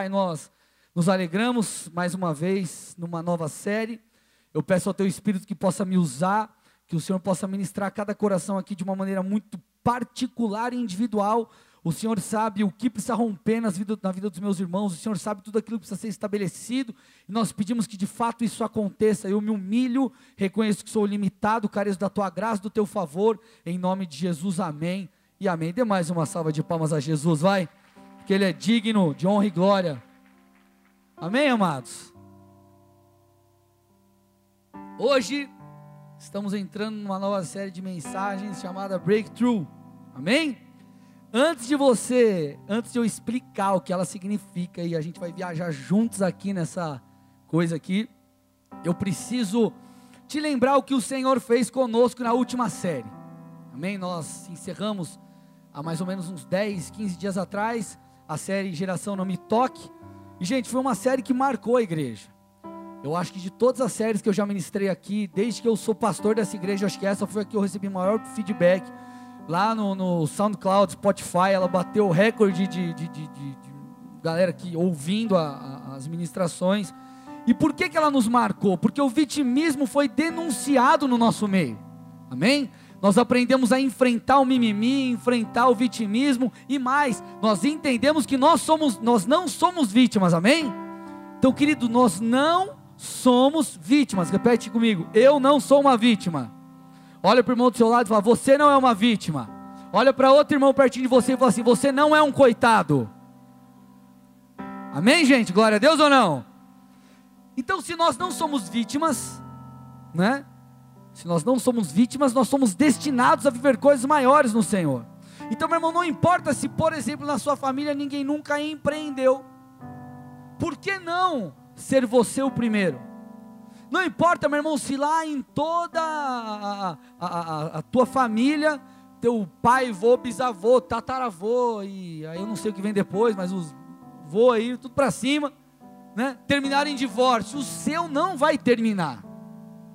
Pai, nós nos alegramos mais uma vez numa nova série. Eu peço ao Teu Espírito que possa me usar, que o Senhor possa ministrar cada coração aqui de uma maneira muito particular e individual. O Senhor sabe o que precisa romper nas vida, na vida dos meus irmãos, o Senhor sabe tudo aquilo que precisa ser estabelecido, e nós pedimos que de fato isso aconteça. Eu me humilho, reconheço que sou limitado, careço da tua graça, do teu favor, em nome de Jesus, amém e amém. Dê mais uma salva de palmas a Jesus, vai que Ele é digno de honra e glória. Amém, amados? Hoje estamos entrando numa nova série de mensagens chamada Breakthrough. Amém? Antes de você, antes de eu explicar o que ela significa e a gente vai viajar juntos aqui nessa coisa aqui, eu preciso te lembrar o que o Senhor fez conosco na última série. Amém? Nós encerramos há mais ou menos uns 10, 15 dias atrás a série Geração Não Me Toque. E, gente, foi uma série que marcou a igreja. Eu acho que de todas as séries que eu já ministrei aqui, desde que eu sou pastor dessa igreja, acho que essa foi a que eu recebi maior feedback. Lá no, no SoundCloud, Spotify, ela bateu o recorde de, de, de, de galera que ouvindo a, a, as ministrações. E por que, que ela nos marcou? Porque o vitimismo foi denunciado no nosso meio. Amém? Nós aprendemos a enfrentar o mimimi, enfrentar o vitimismo e mais, nós entendemos que nós somos, nós não somos vítimas, amém? Então, querido, nós não somos vítimas. Repete comigo: eu não sou uma vítima. Olha para o irmão do seu lado e fala: você não é uma vítima. Olha para outro irmão pertinho de você e fala assim: você não é um coitado. Amém, gente? Glória a Deus ou não? Então, se nós não somos vítimas, né? Se nós não somos vítimas, nós somos destinados a viver coisas maiores no Senhor. Então, meu irmão, não importa se, por exemplo, na sua família ninguém nunca empreendeu. Por que não ser você o primeiro? Não importa, meu irmão, se lá em toda a, a, a, a tua família, teu pai, vô, bisavô, tataravô, e aí eu não sei o que vem depois, mas os vô aí, tudo para cima, né? Terminarem em divórcio, o seu não vai terminar.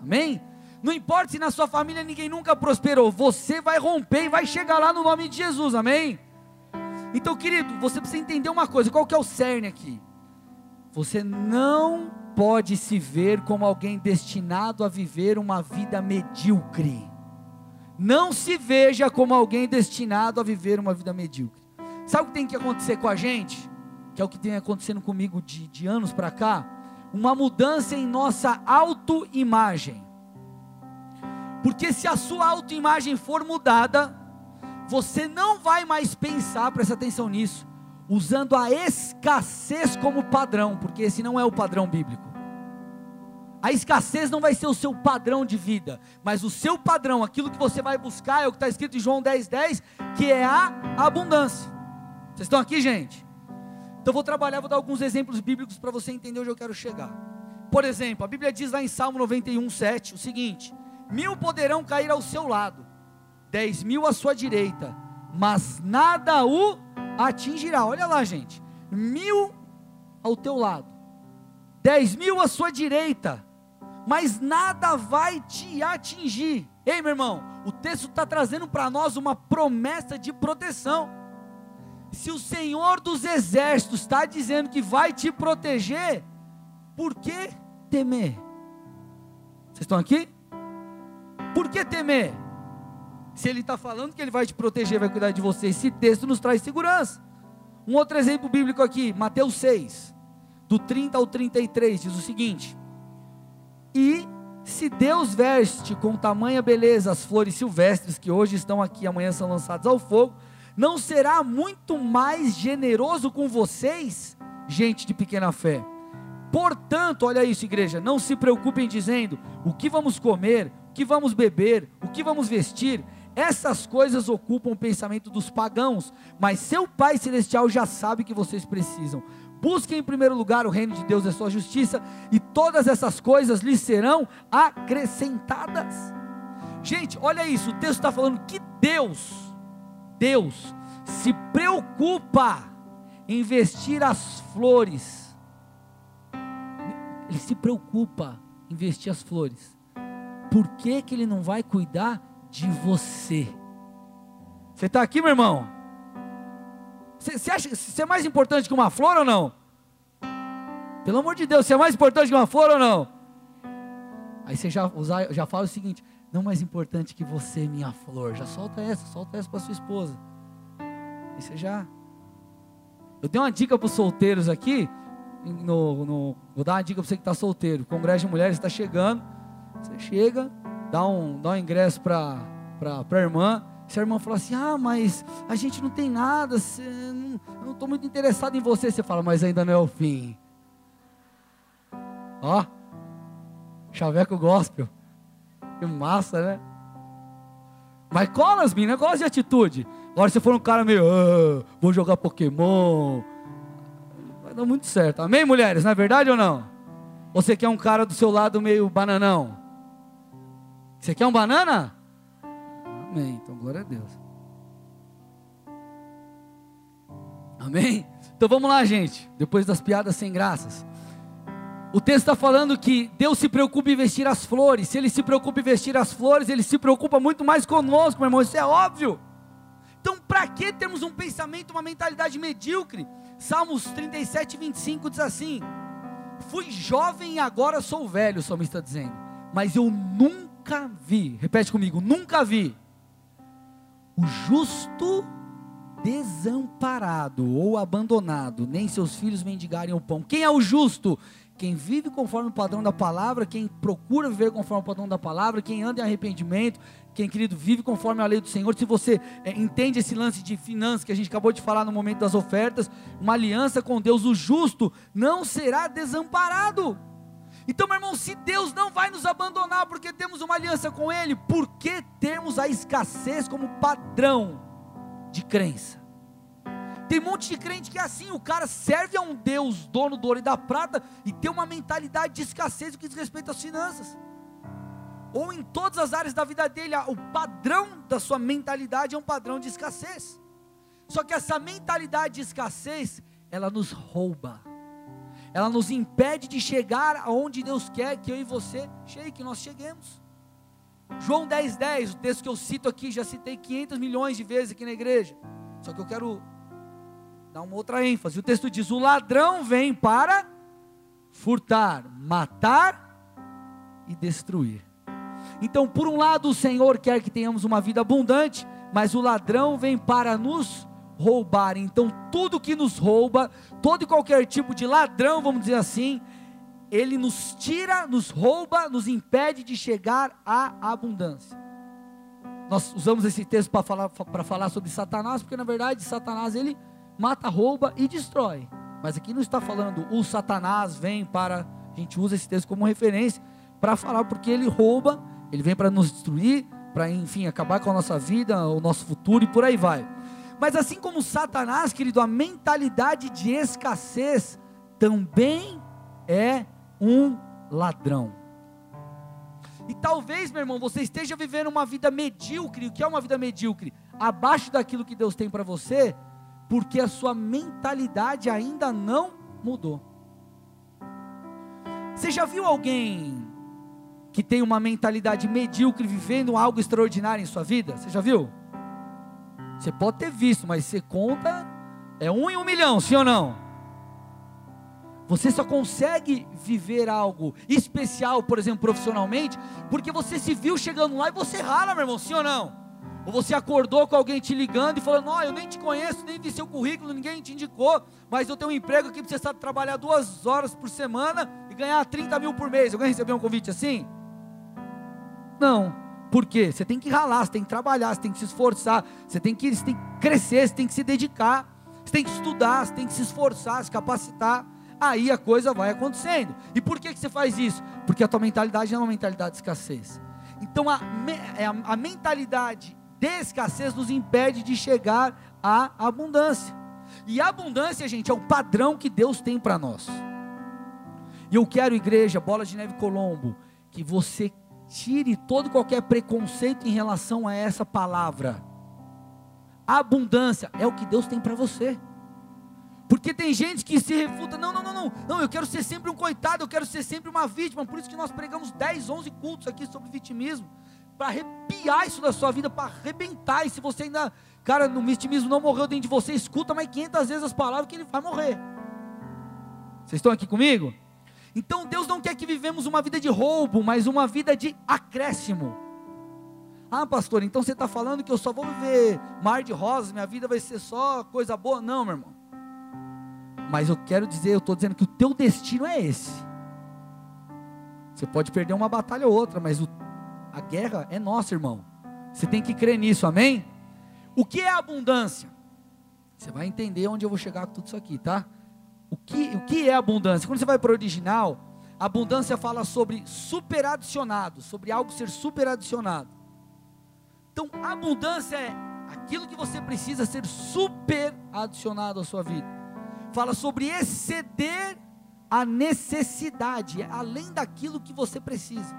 Amém? Não importa se na sua família ninguém nunca prosperou, você vai romper e vai chegar lá no nome de Jesus, amém? Então, querido, você precisa entender uma coisa: qual que é o cerne aqui? Você não pode se ver como alguém destinado a viver uma vida medíocre. Não se veja como alguém destinado a viver uma vida medíocre. Sabe o que tem que acontecer com a gente? Que é o que tem acontecendo comigo de, de anos para cá? Uma mudança em nossa autoimagem. Porque se a sua autoimagem for mudada, você não vai mais pensar, presta atenção nisso, usando a escassez como padrão, porque esse não é o padrão bíblico. A escassez não vai ser o seu padrão de vida, mas o seu padrão, aquilo que você vai buscar, é o que está escrito em João 10, 10, que é a abundância. Vocês estão aqui, gente? Então vou trabalhar, vou dar alguns exemplos bíblicos para você entender onde eu quero chegar. Por exemplo, a Bíblia diz lá em Salmo 91, 7 o seguinte: Mil poderão cair ao seu lado, dez mil à sua direita, mas nada o atingirá. Olha lá, gente. Mil ao teu lado, dez mil à sua direita, mas nada vai te atingir. Ei, meu irmão, o texto está trazendo para nós uma promessa de proteção. Se o Senhor dos Exércitos está dizendo que vai te proteger, por que temer? Vocês estão aqui? Por que temer? Se ele está falando que ele vai te proteger, vai cuidar de você, esse texto nos traz segurança. Um outro exemplo bíblico aqui, Mateus 6, do 30 ao 33, diz o seguinte: E se Deus veste com tamanha beleza as flores silvestres que hoje estão aqui, amanhã são lançadas ao fogo, não será muito mais generoso com vocês, gente de pequena fé? Portanto, olha isso, igreja, não se preocupem dizendo o que vamos comer, que vamos beber, o que vamos vestir, essas coisas ocupam o pensamento dos pagãos, mas seu Pai Celestial já sabe que vocês precisam. Busquem em primeiro lugar o reino de Deus e a sua justiça, e todas essas coisas lhes serão acrescentadas. Gente, olha isso, o texto está falando que Deus, Deus, se preocupa em vestir as flores, Ele se preocupa em vestir as flores por que, que ele não vai cuidar de você? Você está aqui, meu irmão? Você, você acha que você é mais importante que uma flor ou não? Pelo amor de Deus, você é mais importante que uma flor ou não? Aí você já, já fala o seguinte: não mais importante que você, minha flor. Já solta essa, solta essa para sua esposa. Aí você já. Eu dei uma dica para os solteiros aqui. No, no, vou dar uma dica para você que está solteiro. O Congresso de Mulheres está chegando. Você chega, dá um, dá um ingresso para a irmã. Se a irmã falar assim: Ah, mas a gente não tem nada, não, eu não estou muito interessado em você. Você fala, mas ainda não é o fim. Ó, chaveco gospel. Que massa, né? Mas cola as minas, gosta de atitude. Agora se for um cara meio, ah, vou jogar Pokémon. Vai dar muito certo. Amém, mulheres? Não é verdade ou não? Você quer um cara do seu lado meio bananão? Você quer um banana? Amém. Então, glória a Deus. Amém? Então vamos lá, gente. Depois das piadas sem graças. O texto está falando que Deus se preocupa em vestir as flores. Se Ele se preocupa em vestir as flores, Ele se preocupa muito mais conosco, meu irmão. Isso é óbvio. Então, para que termos um pensamento, uma mentalidade medíocre? Salmos 37, 25 diz assim: Fui jovem e agora sou velho, o salmista está dizendo. Mas eu nunca vi, repete comigo, nunca vi o justo desamparado ou abandonado, nem seus filhos mendigarem o pão. Quem é o justo? Quem vive conforme o padrão da palavra, quem procura viver conforme o padrão da palavra, quem anda em arrependimento, quem, querido, vive conforme a lei do Senhor. Se você é, entende esse lance de finanças que a gente acabou de falar no momento das ofertas, uma aliança com Deus, o justo não será desamparado. Então, meu irmão, se Deus não vai nos abandonar porque temos uma aliança com Ele, por que termos a escassez como padrão de crença? Tem um monte de crente que é assim, o cara serve a um Deus, dono do ouro e da prata, e tem uma mentalidade de escassez no que diz respeito às finanças. Ou em todas as áreas da vida dele, o padrão da sua mentalidade é um padrão de escassez. Só que essa mentalidade de escassez, ela nos rouba. Ela nos impede de chegar aonde Deus quer que eu e você chegue, que nós cheguemos. João 10, 10, o texto que eu cito aqui, já citei 500 milhões de vezes aqui na igreja. Só que eu quero dá uma outra ênfase. O texto diz: O ladrão vem para furtar, matar e destruir. Então, por um lado, o Senhor quer que tenhamos uma vida abundante, mas o ladrão vem para nos roubar. Então, tudo que nos rouba, todo e qualquer tipo de ladrão, vamos dizer assim, ele nos tira, nos rouba, nos impede de chegar à abundância. Nós usamos esse texto para falar, falar sobre Satanás, porque na verdade Satanás ele mata, rouba e destrói. Mas aqui não está falando o Satanás vem para. A gente usa esse texto como referência para falar porque ele rouba, ele vem para nos destruir, para enfim acabar com a nossa vida, o nosso futuro e por aí vai. Mas assim como Satanás, querido, a mentalidade de escassez também é um ladrão. E talvez, meu irmão, você esteja vivendo uma vida medíocre. O que é uma vida medíocre? Abaixo daquilo que Deus tem para você, porque a sua mentalidade ainda não mudou. Você já viu alguém que tem uma mentalidade medíocre vivendo algo extraordinário em sua vida? Você já viu? Você pode ter visto, mas você conta, é um em um milhão, sim ou não? Você só consegue viver algo especial, por exemplo, profissionalmente, porque você se viu chegando lá e você rala, meu irmão, sim ou não? Ou você acordou com alguém te ligando e falando: Não, eu nem te conheço, nem vi seu currículo, ninguém te indicou, mas eu tenho um emprego aqui para você sabe, trabalhar duas horas por semana e ganhar 30 mil por mês. Alguém recebeu um convite assim? Não. Por quê? Você tem que ralar, você tem que trabalhar, você tem que se esforçar, você tem que, você tem que crescer, você tem que se dedicar, você tem que estudar, você tem que se esforçar, se capacitar. Aí a coisa vai acontecendo. E por que, que você faz isso? Porque a tua mentalidade é uma mentalidade de escassez. Então a, é a, a mentalidade de escassez nos impede de chegar à abundância. E a abundância, gente, é o padrão que Deus tem para nós. E eu quero, igreja, bola de neve Colombo, que você tire todo qualquer preconceito em relação a essa palavra. Abundância é o que Deus tem para você. Porque tem gente que se refuta, não, não, não, não, não, eu quero ser sempre um coitado, eu quero ser sempre uma vítima. Por isso que nós pregamos 10, 11 cultos aqui sobre vitimismo para arrepiar isso da sua vida, para arrebentar. E se você ainda, cara, no vitimismo não morreu dentro de você, escuta mais 500 vezes as palavras que ele vai morrer. Vocês estão aqui comigo? Então Deus não quer que vivemos uma vida de roubo, mas uma vida de acréscimo. Ah, pastor, então você está falando que eu só vou viver mar de rosas, minha vida vai ser só coisa boa? Não, meu irmão. Mas eu quero dizer, eu estou dizendo que o teu destino é esse. Você pode perder uma batalha ou outra, mas o, a guerra é nossa, irmão. Você tem que crer nisso, amém? O que é abundância? Você vai entender onde eu vou chegar com tudo isso aqui, tá? O que, o que é abundância? Quando você vai para o original, abundância fala sobre superadicionado, sobre algo ser superadicionado. Então, abundância é aquilo que você precisa ser superadicionado à sua vida. Fala sobre exceder a necessidade, além daquilo que você precisa.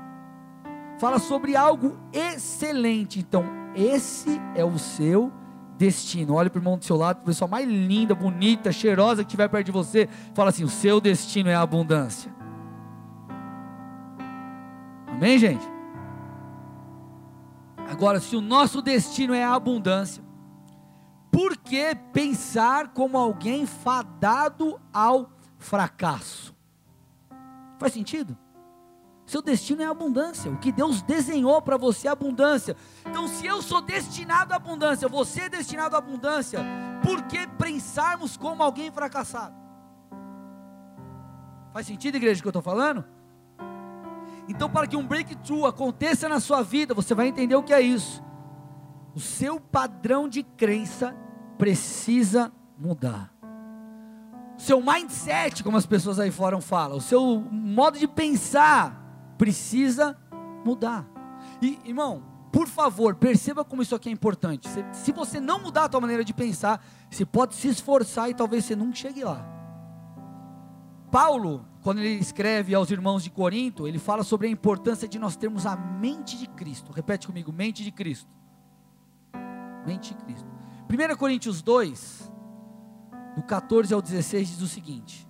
Fala sobre algo excelente. Então, esse é o seu destino. Olha para o irmão do seu lado, a pessoa mais linda, bonita, cheirosa que estiver perto de você. Fala assim: o seu destino é a abundância. Amém, gente? Agora, se o nosso destino é a abundância, por que pensar como alguém fadado ao fracasso? Faz sentido? Seu destino é abundância. O que Deus desenhou para você é abundância. Então, se eu sou destinado à abundância, você é destinado à abundância, por que pensarmos como alguém fracassado? Faz sentido, igreja, o que eu estou falando? Então, para que um breakthrough aconteça na sua vida, você vai entender o que é isso. O seu padrão de crença precisa mudar. O seu mindset, como as pessoas aí fora falam, o seu modo de pensar precisa mudar. E, irmão, por favor, perceba como isso aqui é importante. Se, se você não mudar a tua maneira de pensar, você pode se esforçar e talvez você nunca chegue lá. Paulo, quando ele escreve aos irmãos de Corinto, ele fala sobre a importância de nós termos a mente de Cristo. Repete comigo, mente de Cristo. Mente de Cristo. 1 Coríntios 2, do 14 ao 16, diz o seguinte: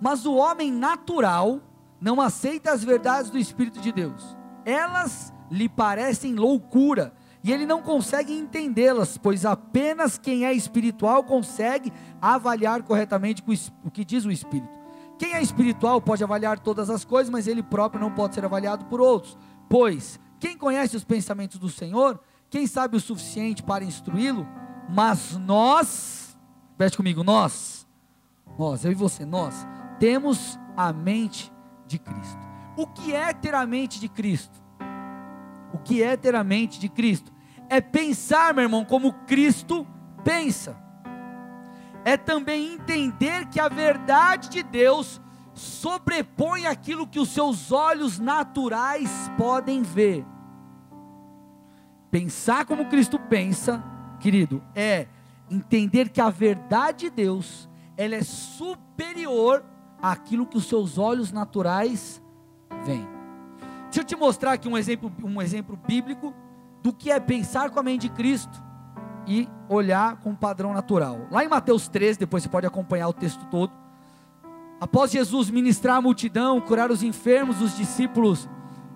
Mas o homem natural não aceita as verdades do Espírito de Deus. Elas lhe parecem loucura e ele não consegue entendê-las, pois apenas quem é espiritual consegue avaliar corretamente o que diz o Espírito. Quem é espiritual pode avaliar todas as coisas, mas ele próprio não pode ser avaliado por outros. Pois quem conhece os pensamentos do Senhor, quem sabe o suficiente para instruí-lo? Mas nós, veste comigo, nós, nós, eu e você, nós, temos a mente de Cristo. O que é ter a mente de Cristo? O que é ter a mente de Cristo? É pensar, meu irmão, como Cristo pensa. É também entender que a verdade de Deus sobrepõe aquilo que os seus olhos naturais podem ver. Pensar como Cristo pensa, querido, é entender que a verdade de Deus, ela é superior aquilo que os seus olhos naturais veem. Deixa eu te mostrar aqui um exemplo, um exemplo bíblico do que é pensar com a mente de Cristo e olhar com o padrão natural. Lá em Mateus 13, depois você pode acompanhar o texto todo. Após Jesus ministrar a multidão, curar os enfermos, os discípulos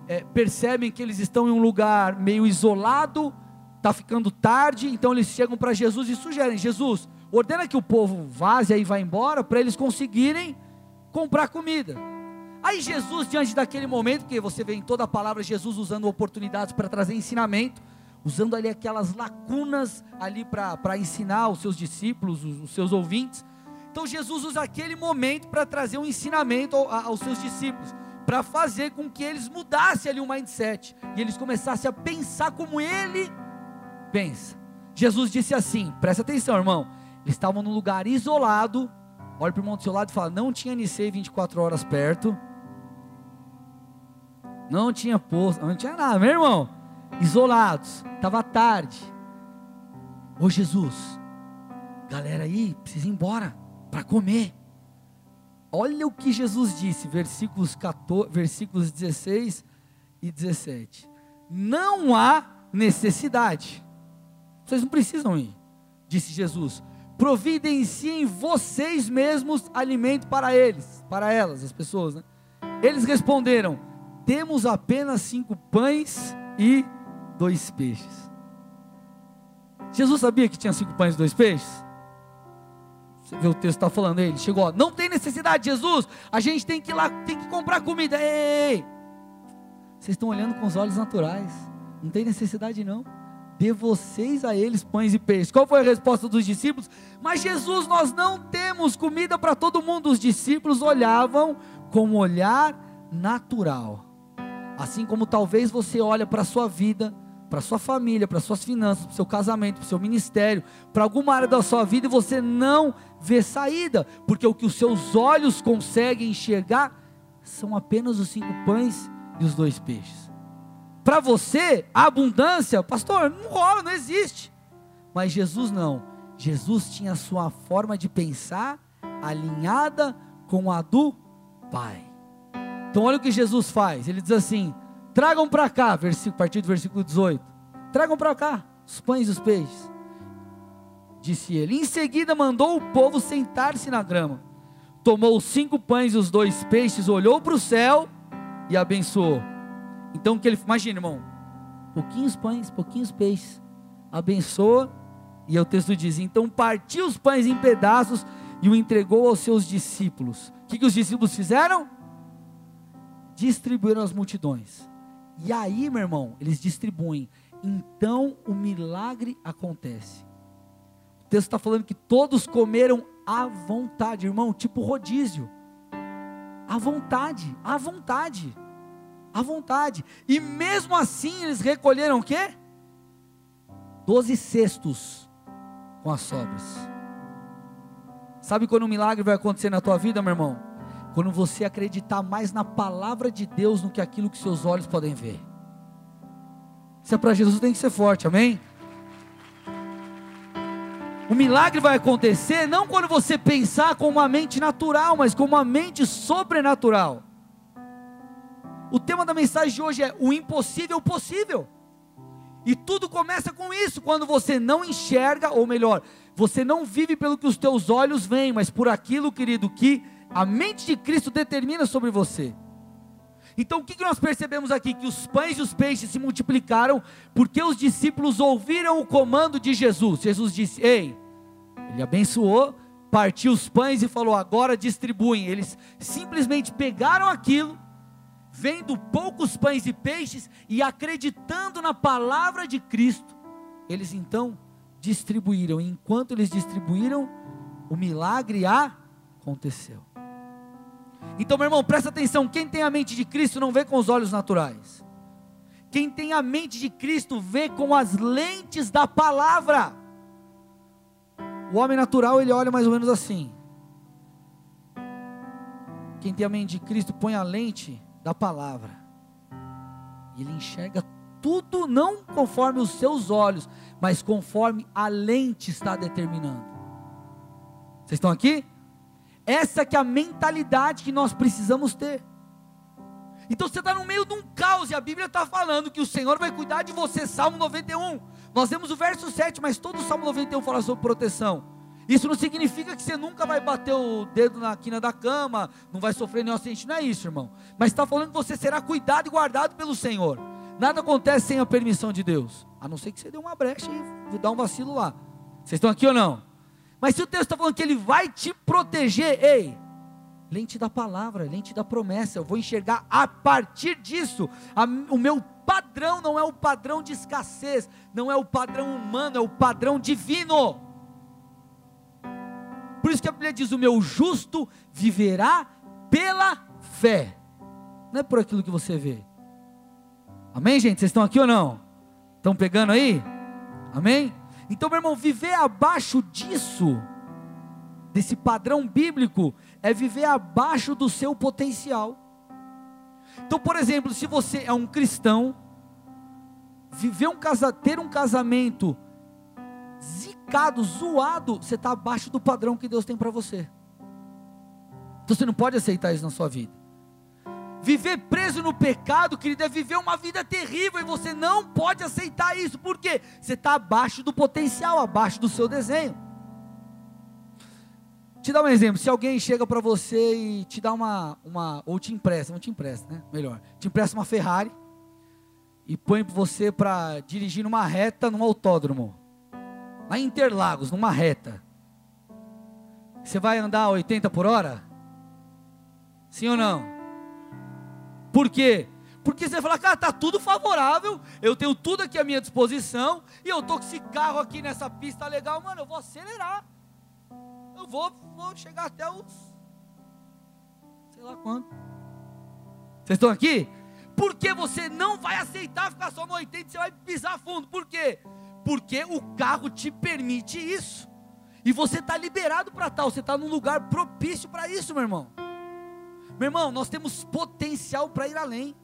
é, percebem que eles estão em um lugar meio isolado, está ficando tarde, então eles chegam para Jesus e sugerem: Jesus, ordena que o povo vaze e vá embora para eles conseguirem comprar comida. Aí Jesus, diante daquele momento, que você vê em toda a palavra Jesus usando oportunidades para trazer ensinamento, usando ali aquelas lacunas ali para ensinar os seus discípulos, os, os, seus ouvintes. Então Jesus usa aquele momento para trazer um ensinamento ao, aos seus discípulos, para fazer com que eles mudassem ali o mindset e eles começassem a pensar como ele pensa. Jesus disse assim: presta atenção, irmão. Eles estavam num lugar isolado, Olha para o irmão do seu lado e fala: Não tinha NC 24 horas perto. Não tinha posto, não tinha nada, meu irmão. Isolados, estava tarde. Ô Jesus, galera aí, precisa ir embora para comer. Olha o que Jesus disse, versículos, 14, versículos 16 e 17. Não há necessidade. Vocês não precisam ir, disse Jesus providenciem vocês mesmos alimento para eles, para elas, as pessoas. Né? Eles responderam: temos apenas cinco pães e dois peixes. Jesus sabia que tinha cinco pães e dois peixes? Você vê o texto está falando, ele chegou, ó, não tem necessidade, Jesus, a gente tem que ir lá, tem que comprar comida. Ei, ei, vocês estão olhando com os olhos naturais, não tem necessidade não. Dê vocês a eles pães e peixes. Qual foi a resposta dos discípulos? Mas Jesus, nós não temos comida para todo mundo. Os discípulos olhavam com um olhar natural. Assim como talvez você olha para a sua vida, para sua família, para suas finanças, para o seu casamento, para o seu ministério, para alguma área da sua vida e você não vê saída, porque o que os seus olhos conseguem enxergar são apenas os cinco pães e os dois peixes. Para você, a abundância, pastor, não rola, não existe. Mas Jesus não. Jesus tinha a sua forma de pensar alinhada com a do Pai. Então olha o que Jesus faz. Ele diz assim: Tragam para cá, versículo, a partir do versículo 18. Tragam para cá os pães e os peixes. Disse ele. Em seguida mandou o povo sentar-se na grama. Tomou os cinco pães e os dois peixes, olhou para o céu e abençoou. Então que ele, imagina, irmão, pouquinhos pães, pouquinhos peixes, abençoa, e o texto diz: então partiu os pães em pedaços e o entregou aos seus discípulos. O que, que os discípulos fizeram? Distribuíram as multidões. E aí, meu irmão, eles distribuem. Então o milagre acontece. O texto está falando que todos comeram à vontade, irmão, tipo rodízio. À vontade, à vontade, à vontade. E mesmo assim eles recolheram o quê? Doze cestos com as sobras. Sabe quando um milagre vai acontecer na tua vida, meu irmão? Quando você acreditar mais na palavra de Deus do que aquilo que seus olhos podem ver. Se é para Jesus, tem que ser forte, amém? O milagre vai acontecer não quando você pensar com uma mente natural, mas com uma mente sobrenatural. O tema da mensagem de hoje é o impossível possível. E tudo começa com isso, quando você não enxerga, ou melhor, você não vive pelo que os teus olhos veem, mas por aquilo, querido, que a mente de Cristo determina sobre você. Então o que nós percebemos aqui? Que os pães e os peixes se multiplicaram porque os discípulos ouviram o comando de Jesus. Jesus disse: Ei, ele abençoou, partiu os pães e falou: Agora distribuem. Eles simplesmente pegaram aquilo, vendo poucos pães e peixes e acreditando na palavra de Cristo, eles então distribuíram. E enquanto eles distribuíram, o milagre aconteceu. Então, meu irmão, presta atenção: quem tem a mente de Cristo não vê com os olhos naturais. Quem tem a mente de Cristo vê com as lentes da palavra. O homem natural, ele olha mais ou menos assim. Quem tem a mente de Cristo põe a lente da palavra. Ele enxerga tudo não conforme os seus olhos, mas conforme a lente está determinando. Vocês estão aqui? Essa que é a mentalidade que nós precisamos ter. Então você está no meio de um caos e a Bíblia está falando que o Senhor vai cuidar de você. Salmo 91. Nós vemos o verso 7, mas todo o Salmo 91 fala sobre proteção. Isso não significa que você nunca vai bater o dedo na quina da cama, não vai sofrer nenhum acidente, não é isso, irmão. Mas está falando que você será cuidado e guardado pelo Senhor. Nada acontece sem a permissão de Deus, a não ser que você dê uma brecha e dá um vacilo lá. Vocês estão aqui ou não? Mas se o texto está falando que ele vai te proteger, ei, lente da palavra, lente da promessa, eu vou enxergar a partir disso. A, o meu padrão não é o padrão de escassez, não é o padrão humano, é o padrão divino. Por isso que a Bíblia diz: o meu justo viverá pela fé, não é por aquilo que você vê. Amém, gente? Vocês estão aqui ou não? Estão pegando aí? Amém? Então, meu irmão, viver abaixo disso, desse padrão bíblico, é viver abaixo do seu potencial. Então, por exemplo, se você é um cristão, viver um casa, ter um casamento zicado, zoado, você está abaixo do padrão que Deus tem para você. Então você não pode aceitar isso na sua vida. Viver preso no pecado, querido, é viver uma vida terrível e você não pode aceitar isso, porque você está abaixo do potencial, abaixo do seu desenho. Te dar um exemplo: se alguém chega para você e te dá uma, uma, ou te empresta, não te empresta, né? Melhor, te empresta uma Ferrari e põe você para dirigir numa reta num autódromo, lá em Interlagos, numa reta. Você vai andar a 80 por hora? Sim ou não? Por quê? Porque você vai falar, cara, tá tudo favorável, eu tenho tudo aqui à minha disposição, e eu tô com esse carro aqui nessa pista legal, mano, eu vou acelerar. Eu vou, vou chegar até os. sei lá quanto. Vocês estão aqui? Porque você não vai aceitar ficar só no 80, você vai pisar fundo. Por quê? Porque o carro te permite isso. E você está liberado para tal, você está num lugar propício para isso, meu irmão. Meu irmão, nós temos potencial para ir além.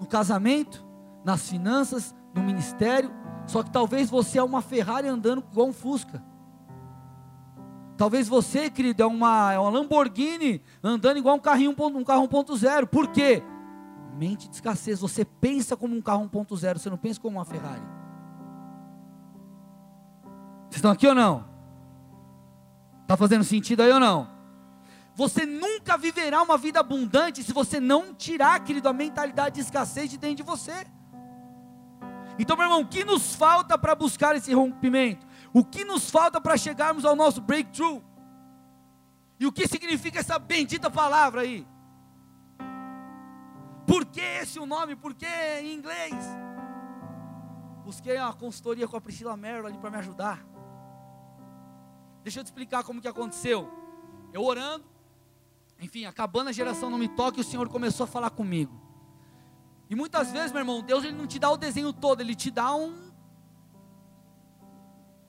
No casamento, nas finanças, no ministério. Só que talvez você é uma Ferrari andando igual um Fusca. Talvez você, querido, é uma, é uma Lamborghini andando igual um carrinho um carro 1.0. Por quê? Mente de escassez. Você pensa como um carro 1.0, você não pensa como uma Ferrari. Vocês estão aqui ou não? Está fazendo sentido aí ou não? Você nunca viverá uma vida abundante se você não tirar, querido, a mentalidade de escassez de dentro de você. Então, meu irmão, o que nos falta para buscar esse rompimento? O que nos falta para chegarmos ao nosso breakthrough? E o que significa essa bendita palavra aí? Por que esse o nome? Por que em inglês? Busquei uma consultoria com a Priscila Merlo ali para me ajudar. Deixa eu te explicar como que aconteceu. Eu orando, enfim, acabando a geração não me toque, o Senhor começou a falar comigo. E muitas vezes, meu irmão, Deus ele não te dá o desenho todo, ele te dá um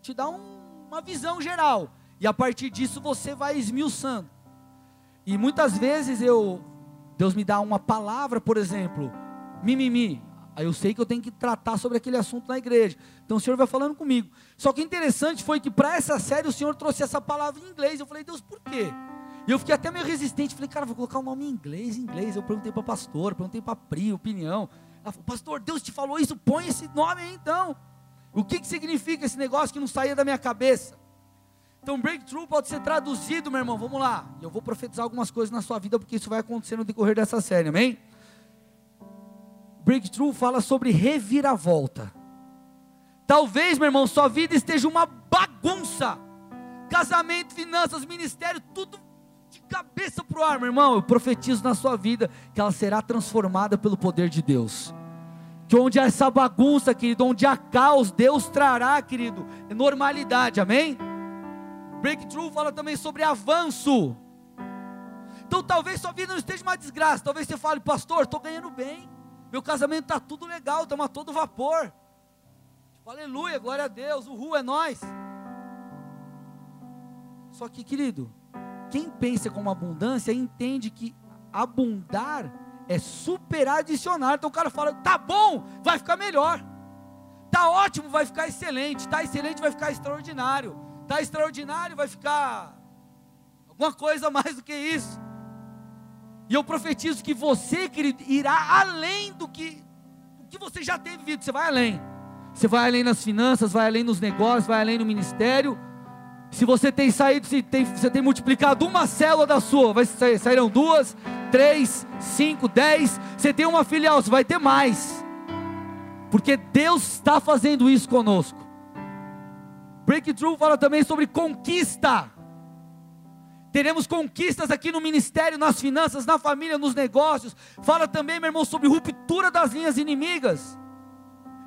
te dá um, uma visão geral. E a partir disso você vai esmiuçando. E muitas vezes eu Deus me dá uma palavra, por exemplo, mimimi. Aí eu sei que eu tenho que tratar sobre aquele assunto na igreja. Então o Senhor vai falando comigo. Só que interessante foi que para essa série o Senhor trouxe essa palavra em inglês. Eu falei, Deus, por quê? E eu fiquei até meio resistente. Falei, cara, vou colocar o nome em inglês, em inglês. Eu perguntei para a pastora, perguntei para a Pri, opinião. Ela falou, pastor, Deus te falou isso, põe esse nome aí então. O que, que significa esse negócio que não saía da minha cabeça? Então, breakthrough pode ser traduzido, meu irmão. Vamos lá. Eu vou profetizar algumas coisas na sua vida, porque isso vai acontecer no decorrer dessa série, amém? Breakthrough fala sobre reviravolta. Talvez, meu irmão, sua vida esteja uma bagunça. Casamento, finanças, ministério, tudo de cabeça para o ar, meu irmão. Eu profetizo na sua vida que ela será transformada pelo poder de Deus. Que onde há essa bagunça, querido, onde há caos, Deus trará, querido, normalidade, amém? Breakthrough fala também sobre avanço. Então talvez sua vida não esteja uma desgraça. Talvez você fale, pastor, estou ganhando bem. Meu casamento está tudo legal, estamos a todo vapor. Tipo, aleluia, glória a Deus, o ru é nós. Só que, querido, quem pensa com abundância entende que abundar é superadicionar. Então o cara fala, tá bom, vai ficar melhor. Tá ótimo, vai ficar excelente. Tá excelente, vai ficar extraordinário está extraordinário, vai ficar alguma coisa mais do que isso. E eu profetizo que você, querido, irá além do que, do que você já tem vivido. Você vai além. Você vai além nas finanças, vai além nos negócios, vai além no ministério. Se você tem saído, se tem, você tem multiplicado uma célula da sua, vai sair, sairão duas, três, cinco, dez. Você tem uma filial, você vai ter mais. Porque Deus está fazendo isso conosco. Breakthrough fala também sobre conquista. Teremos conquistas aqui no ministério, nas finanças, na família, nos negócios. Fala também, meu irmão, sobre ruptura das linhas inimigas.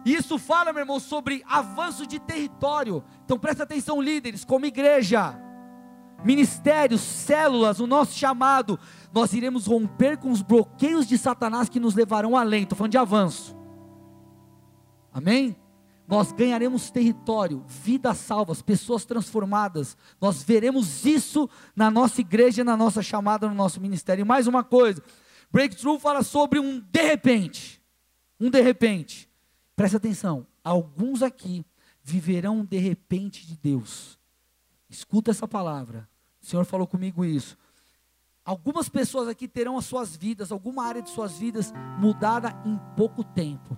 Isso fala, meu irmão, sobre avanço de território. Então presta atenção, líderes, como igreja, ministérios, células, o nosso chamado, nós iremos romper com os bloqueios de Satanás que nos levarão além. Estou falando de avanço. Amém? Nós ganharemos território, vidas salvas, pessoas transformadas. Nós veremos isso na nossa igreja, na nossa chamada, no nosso ministério. E mais uma coisa: Breakthrough fala sobre um de repente. Um de repente. Presta atenção: alguns aqui viverão um de repente de Deus. Escuta essa palavra. O Senhor falou comigo isso. Algumas pessoas aqui terão as suas vidas, alguma área de suas vidas mudada em pouco tempo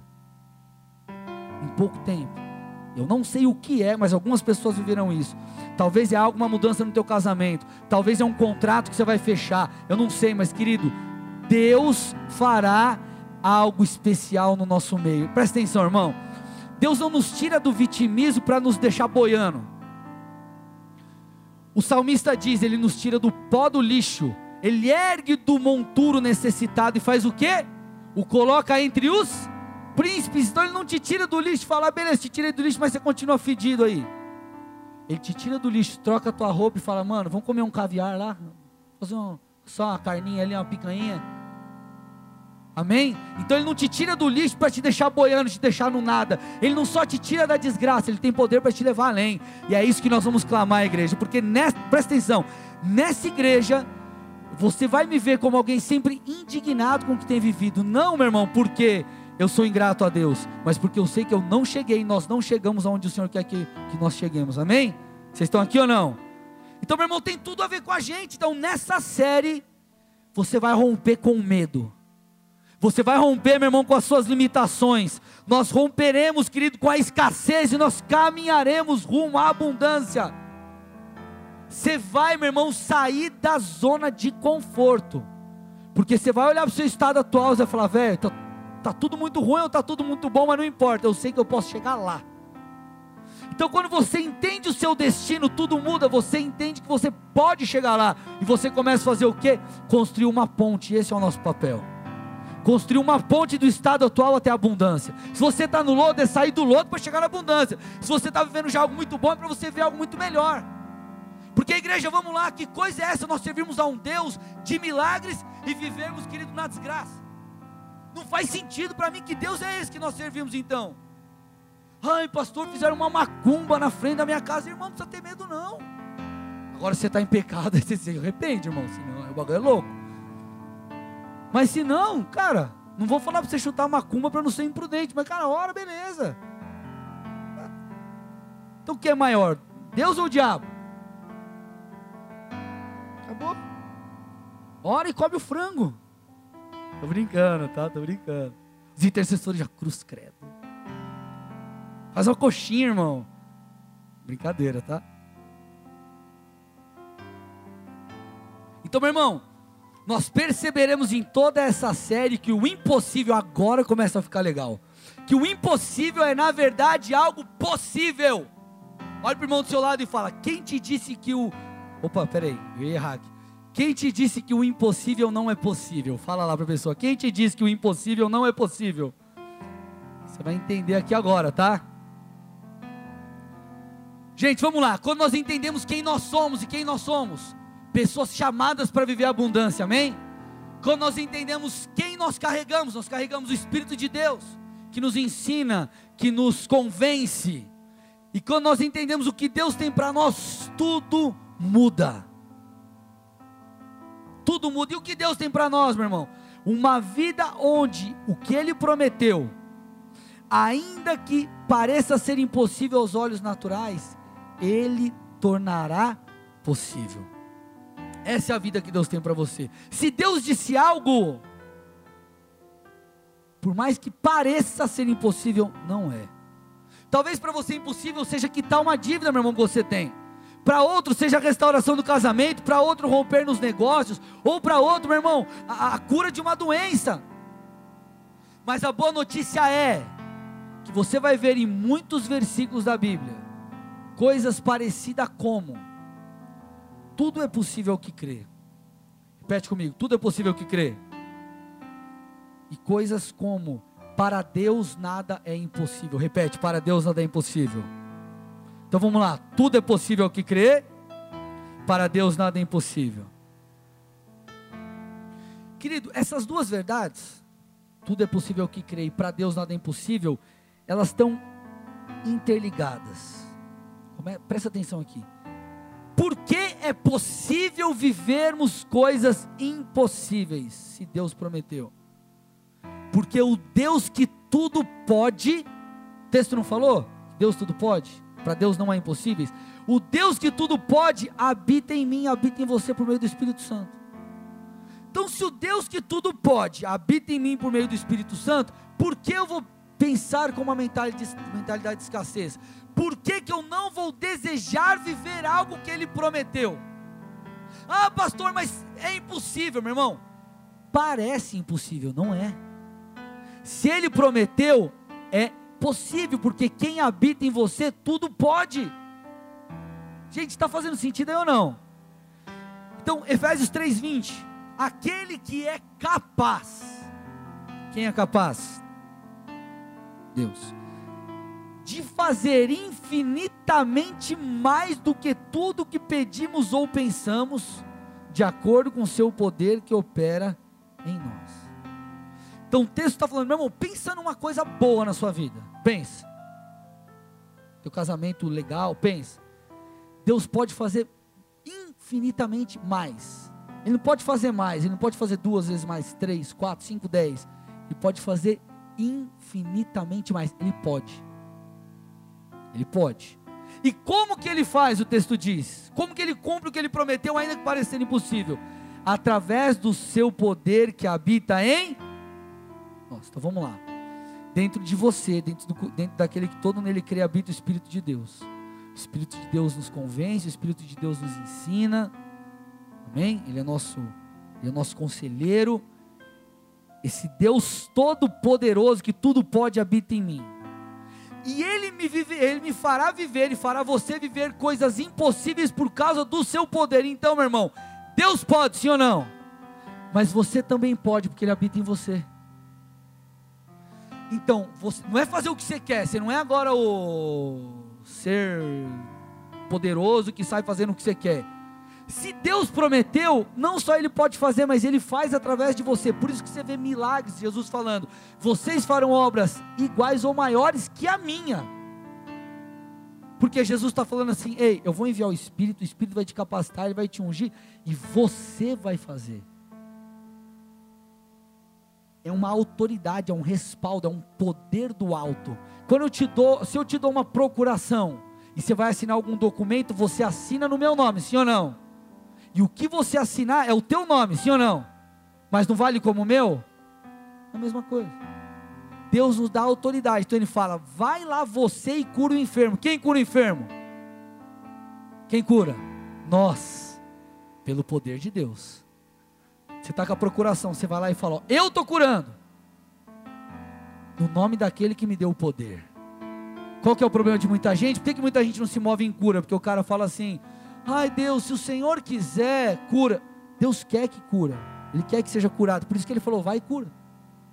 em pouco tempo. Eu não sei o que é, mas algumas pessoas viverão isso. Talvez é alguma mudança no teu casamento, talvez é um contrato que você vai fechar. Eu não sei, mas querido, Deus fará algo especial no nosso meio. Presta atenção, irmão. Deus não nos tira do vitimismo para nos deixar boiando. O salmista diz: Ele nos tira do pó do lixo, Ele ergue do monturo necessitado e faz o quê? O coloca entre os príncipes. Então Ele não te tira do lixo, fala, beleza, te tirei do lixo, mas você continua fedido aí. Ele te tira do lixo, troca a tua roupa e fala, mano, vamos comer um caviar lá? Fazer uma, só uma carninha ali, uma picanha. Amém? Então ele não te tira do lixo para te deixar boiando, te deixar no nada. Ele não só te tira da desgraça, ele tem poder para te levar além. E é isso que nós vamos clamar, igreja. Porque nessa, presta atenção, nessa igreja você vai me ver como alguém sempre indignado com o que tem vivido. Não, meu irmão, porque eu sou ingrato a Deus, mas porque eu sei que eu não cheguei, nós não chegamos aonde o Senhor quer que, que nós cheguemos, amém? Vocês estão aqui ou não? Então, meu irmão, tem tudo a ver com a gente. Então, nessa série, você vai romper com o medo. Você vai romper, meu irmão, com as suas limitações. Nós romperemos, querido, com a escassez e nós caminharemos rumo à abundância. Você vai, meu irmão, sair da zona de conforto. Porque você vai olhar para o seu estado atual e vai falar, velho, tá Está tudo muito ruim ou está tudo muito bom, mas não importa, eu sei que eu posso chegar lá. Então, quando você entende o seu destino, tudo muda. Você entende que você pode chegar lá. E você começa a fazer o quê? Construir uma ponte. Esse é o nosso papel. Construir uma ponte do estado atual até a abundância. Se você está no lodo, é sair do lodo para chegar na abundância. Se você está vivendo já algo muito bom, é para você ver algo muito melhor. Porque igreja, vamos lá, que coisa é essa? Nós servimos a um Deus de milagres e vivemos, querido, na desgraça. Não faz sentido para mim que Deus é esse que nós servimos então. Ai, pastor, fizeram uma macumba na frente da minha casa. Irmão, não precisa ter medo, não. Agora você está em pecado, você se arrepende, irmão. Senão o bagulho é louco. Mas se não, cara, não vou falar para você chutar macumba para não ser imprudente. Mas, cara, ora, beleza. Então o que é maior? Deus ou o diabo? Acabou. Ora e come o frango. Tô brincando, tá? Tô brincando. Os intercessores já cruz credo. Faz uma coxinha, irmão. Brincadeira, tá? Então, meu irmão, nós perceberemos em toda essa série que o impossível agora começa a ficar legal. Que o impossível é, na verdade, algo possível. Olha para o irmão do seu lado e fala: Quem te disse que o. Opa, peraí, eu ia errar aqui. Quem te disse que o impossível não é possível? Fala lá para a pessoa. Quem te disse que o impossível não é possível? Você vai entender aqui agora, tá? Gente, vamos lá. Quando nós entendemos quem nós somos e quem nós somos, pessoas chamadas para viver a abundância, amém? Quando nós entendemos quem nós carregamos, nós carregamos o Espírito de Deus, que nos ensina, que nos convence. E quando nós entendemos o que Deus tem para nós, tudo muda tudo muda. E o que Deus tem para nós, meu irmão? Uma vida onde o que Ele prometeu, ainda que pareça ser impossível aos olhos naturais, Ele tornará possível. Essa é a vida que Deus tem para você. Se Deus disse algo, por mais que pareça ser impossível, não é. Talvez para você impossível seja quitar uma dívida, meu irmão, que você tem para outro seja a restauração do casamento, para outro romper nos negócios, ou para outro, meu irmão, a, a cura de uma doença. Mas a boa notícia é que você vai ver em muitos versículos da Bíblia coisas parecidas como tudo é possível que crê. Repete comigo, tudo é possível que crê. E coisas como para Deus nada é impossível. Repete, para Deus nada é impossível. Então vamos lá, tudo é possível ao que crê, para Deus nada é impossível. Querido, essas duas verdades, tudo é possível ao que crê e para Deus nada é impossível, elas estão interligadas. É? Presta atenção aqui. Por que é possível vivermos coisas impossíveis, se Deus prometeu? Porque o Deus que tudo pode, texto não falou? Deus tudo pode? Para Deus não há impossíveis. O Deus que tudo pode habita em mim, habita em você por meio do Espírito Santo. Então, se o Deus que tudo pode habita em mim por meio do Espírito Santo, por que eu vou pensar com uma mentalidade, de escassez? Por que, que eu não vou desejar viver algo que Ele prometeu? Ah, pastor, mas é impossível, meu irmão. Parece impossível, não é? Se Ele prometeu, é possível, porque quem habita em você tudo pode. Gente, está fazendo sentido aí ou não? Então, Efésios 3:20, aquele que é capaz. Quem é capaz? Deus. De fazer infinitamente mais do que tudo que pedimos ou pensamos, de acordo com o seu poder que opera em nós. Então o texto está falando, meu irmão, pensa numa coisa boa na sua vida. Pensa. Teu casamento legal, pensa. Deus pode fazer infinitamente mais. Ele não pode fazer mais, ele não pode fazer duas vezes mais, três, quatro, cinco, dez. Ele pode fazer infinitamente mais. Ele pode. Ele pode. E como que ele faz, o texto diz? Como que ele cumpre o que ele prometeu, ainda que pareça impossível? Através do seu poder que habita em nós. Então vamos lá. Dentro de você, dentro, do, dentro daquele que todo nele crê, habita o Espírito de Deus. O Espírito de Deus nos convence, o Espírito de Deus nos ensina. Amém? Ele é nosso, ele é nosso conselheiro. Esse Deus todo-poderoso que tudo pode habita em mim. E ele me, vive, ele me fará viver e fará você viver coisas impossíveis por causa do seu poder. Então, meu irmão, Deus pode, sim ou não? Mas você também pode, porque Ele habita em você. Então, você, não é fazer o que você quer, você não é agora o ser poderoso que sai fazendo o que você quer. Se Deus prometeu, não só Ele pode fazer, mas Ele faz através de você. Por isso que você vê milagres, Jesus falando: vocês farão obras iguais ou maiores que a minha. Porque Jesus está falando assim: ei, eu vou enviar o Espírito, o Espírito vai te capacitar, ele vai te ungir, e você vai fazer. É uma autoridade, é um respaldo, é um poder do alto. Quando eu te dou, se eu te dou uma procuração, e você vai assinar algum documento, você assina no meu nome, sim ou não? E o que você assinar é o teu nome, sim ou não? Mas não vale como o meu? É a mesma coisa. Deus nos dá autoridade. Então ele fala: vai lá você e cura o enfermo. Quem cura o enfermo? Quem cura? Nós, pelo poder de Deus. Você está com a procuração, você vai lá e fala: ó, Eu estou curando. No nome daquele que me deu o poder. Qual que é o problema de muita gente? Por que, que muita gente não se move em cura? Porque o cara fala assim: Ai Deus, se o Senhor quiser, cura. Deus quer que cura. Ele quer que seja curado. Por isso que ele falou: vai e cura.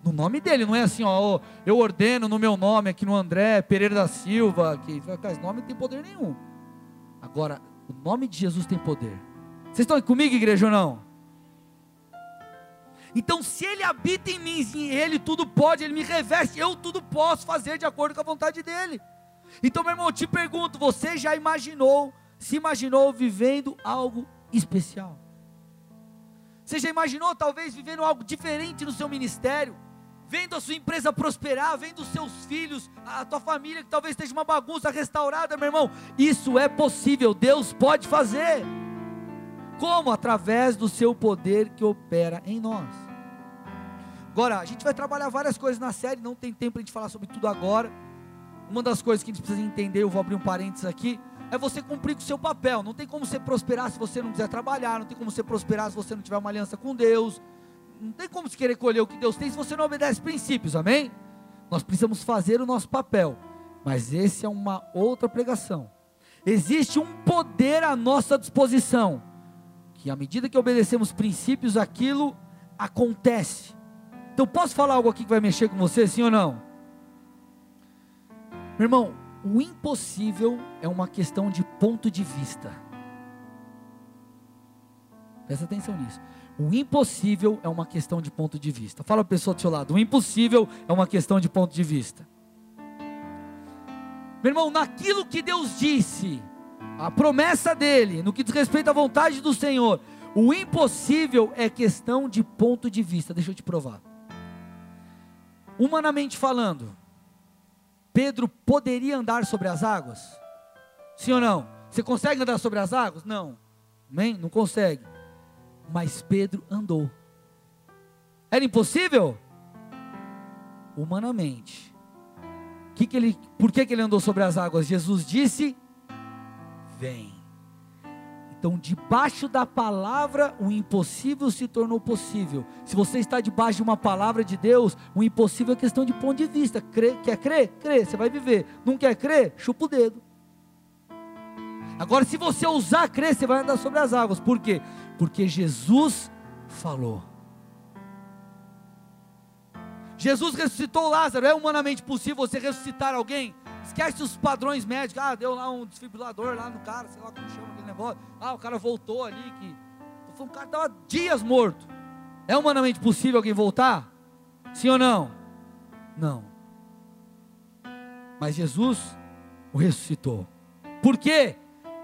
No nome dele, não é assim, ó, eu ordeno no meu nome aqui no André Pereira da Silva, que esse nome não tem poder nenhum. Agora, o nome de Jesus tem poder. Vocês estão comigo, igreja ou não? Então, se Ele habita em mim, em Ele tudo pode, Ele me reveste, eu tudo posso fazer de acordo com a vontade dEle. Então, meu irmão, eu te pergunto: você já imaginou se imaginou vivendo algo especial? Você já imaginou talvez vivendo algo diferente no seu ministério? Vendo a sua empresa prosperar, vendo os seus filhos, a tua família que talvez esteja uma bagunça restaurada, meu irmão. Isso é possível, Deus pode fazer. Como? Através do seu poder que opera em nós. Agora, a gente vai trabalhar várias coisas na série, não tem tempo para a gente falar sobre tudo agora. Uma das coisas que a gente precisa entender, eu vou abrir um parênteses aqui, é você cumprir com o seu papel. Não tem como você prosperar se você não quiser trabalhar, não tem como você prosperar se você não tiver uma aliança com Deus. Não tem como você querer colher o que Deus tem se você não obedece princípios, amém? Nós precisamos fazer o nosso papel, mas esse é uma outra pregação. Existe um poder à nossa disposição, que à medida que obedecemos princípios, aquilo acontece. Então, posso falar algo aqui que vai mexer com você, sim ou não? Meu irmão, o impossível é uma questão de ponto de vista. Presta atenção nisso. O impossível é uma questão de ponto de vista. Fala a pessoa do seu lado. O impossível é uma questão de ponto de vista. Meu irmão, naquilo que Deus disse, a promessa dele, no que diz respeito à vontade do Senhor, o impossível é questão de ponto de vista. Deixa eu te provar. Humanamente falando, Pedro poderia andar sobre as águas? Sim ou não? Você consegue andar sobre as águas? Não. Amém? Não consegue. Mas Pedro andou. Era impossível? Humanamente. Que que ele, por que, que ele andou sobre as águas? Jesus disse: Vem. Então, debaixo da palavra, o impossível se tornou possível. Se você está debaixo de uma palavra de Deus, o impossível é questão de ponto de vista. Crê, quer crer? Crê, você vai viver. Não quer crer? Chupa o dedo. Agora, se você ousar crer, você vai andar sobre as águas. Por quê? Porque Jesus falou. Jesus ressuscitou Lázaro. É humanamente possível você ressuscitar alguém? Esquece os padrões médicos. Ah, deu lá um desfibrilador lá no cara, sei lá como chama aquele negócio. Ah, o cara voltou ali. Que... Um cara estava dias morto. É humanamente possível alguém voltar? Sim ou não? Não. Mas Jesus o ressuscitou. Por quê?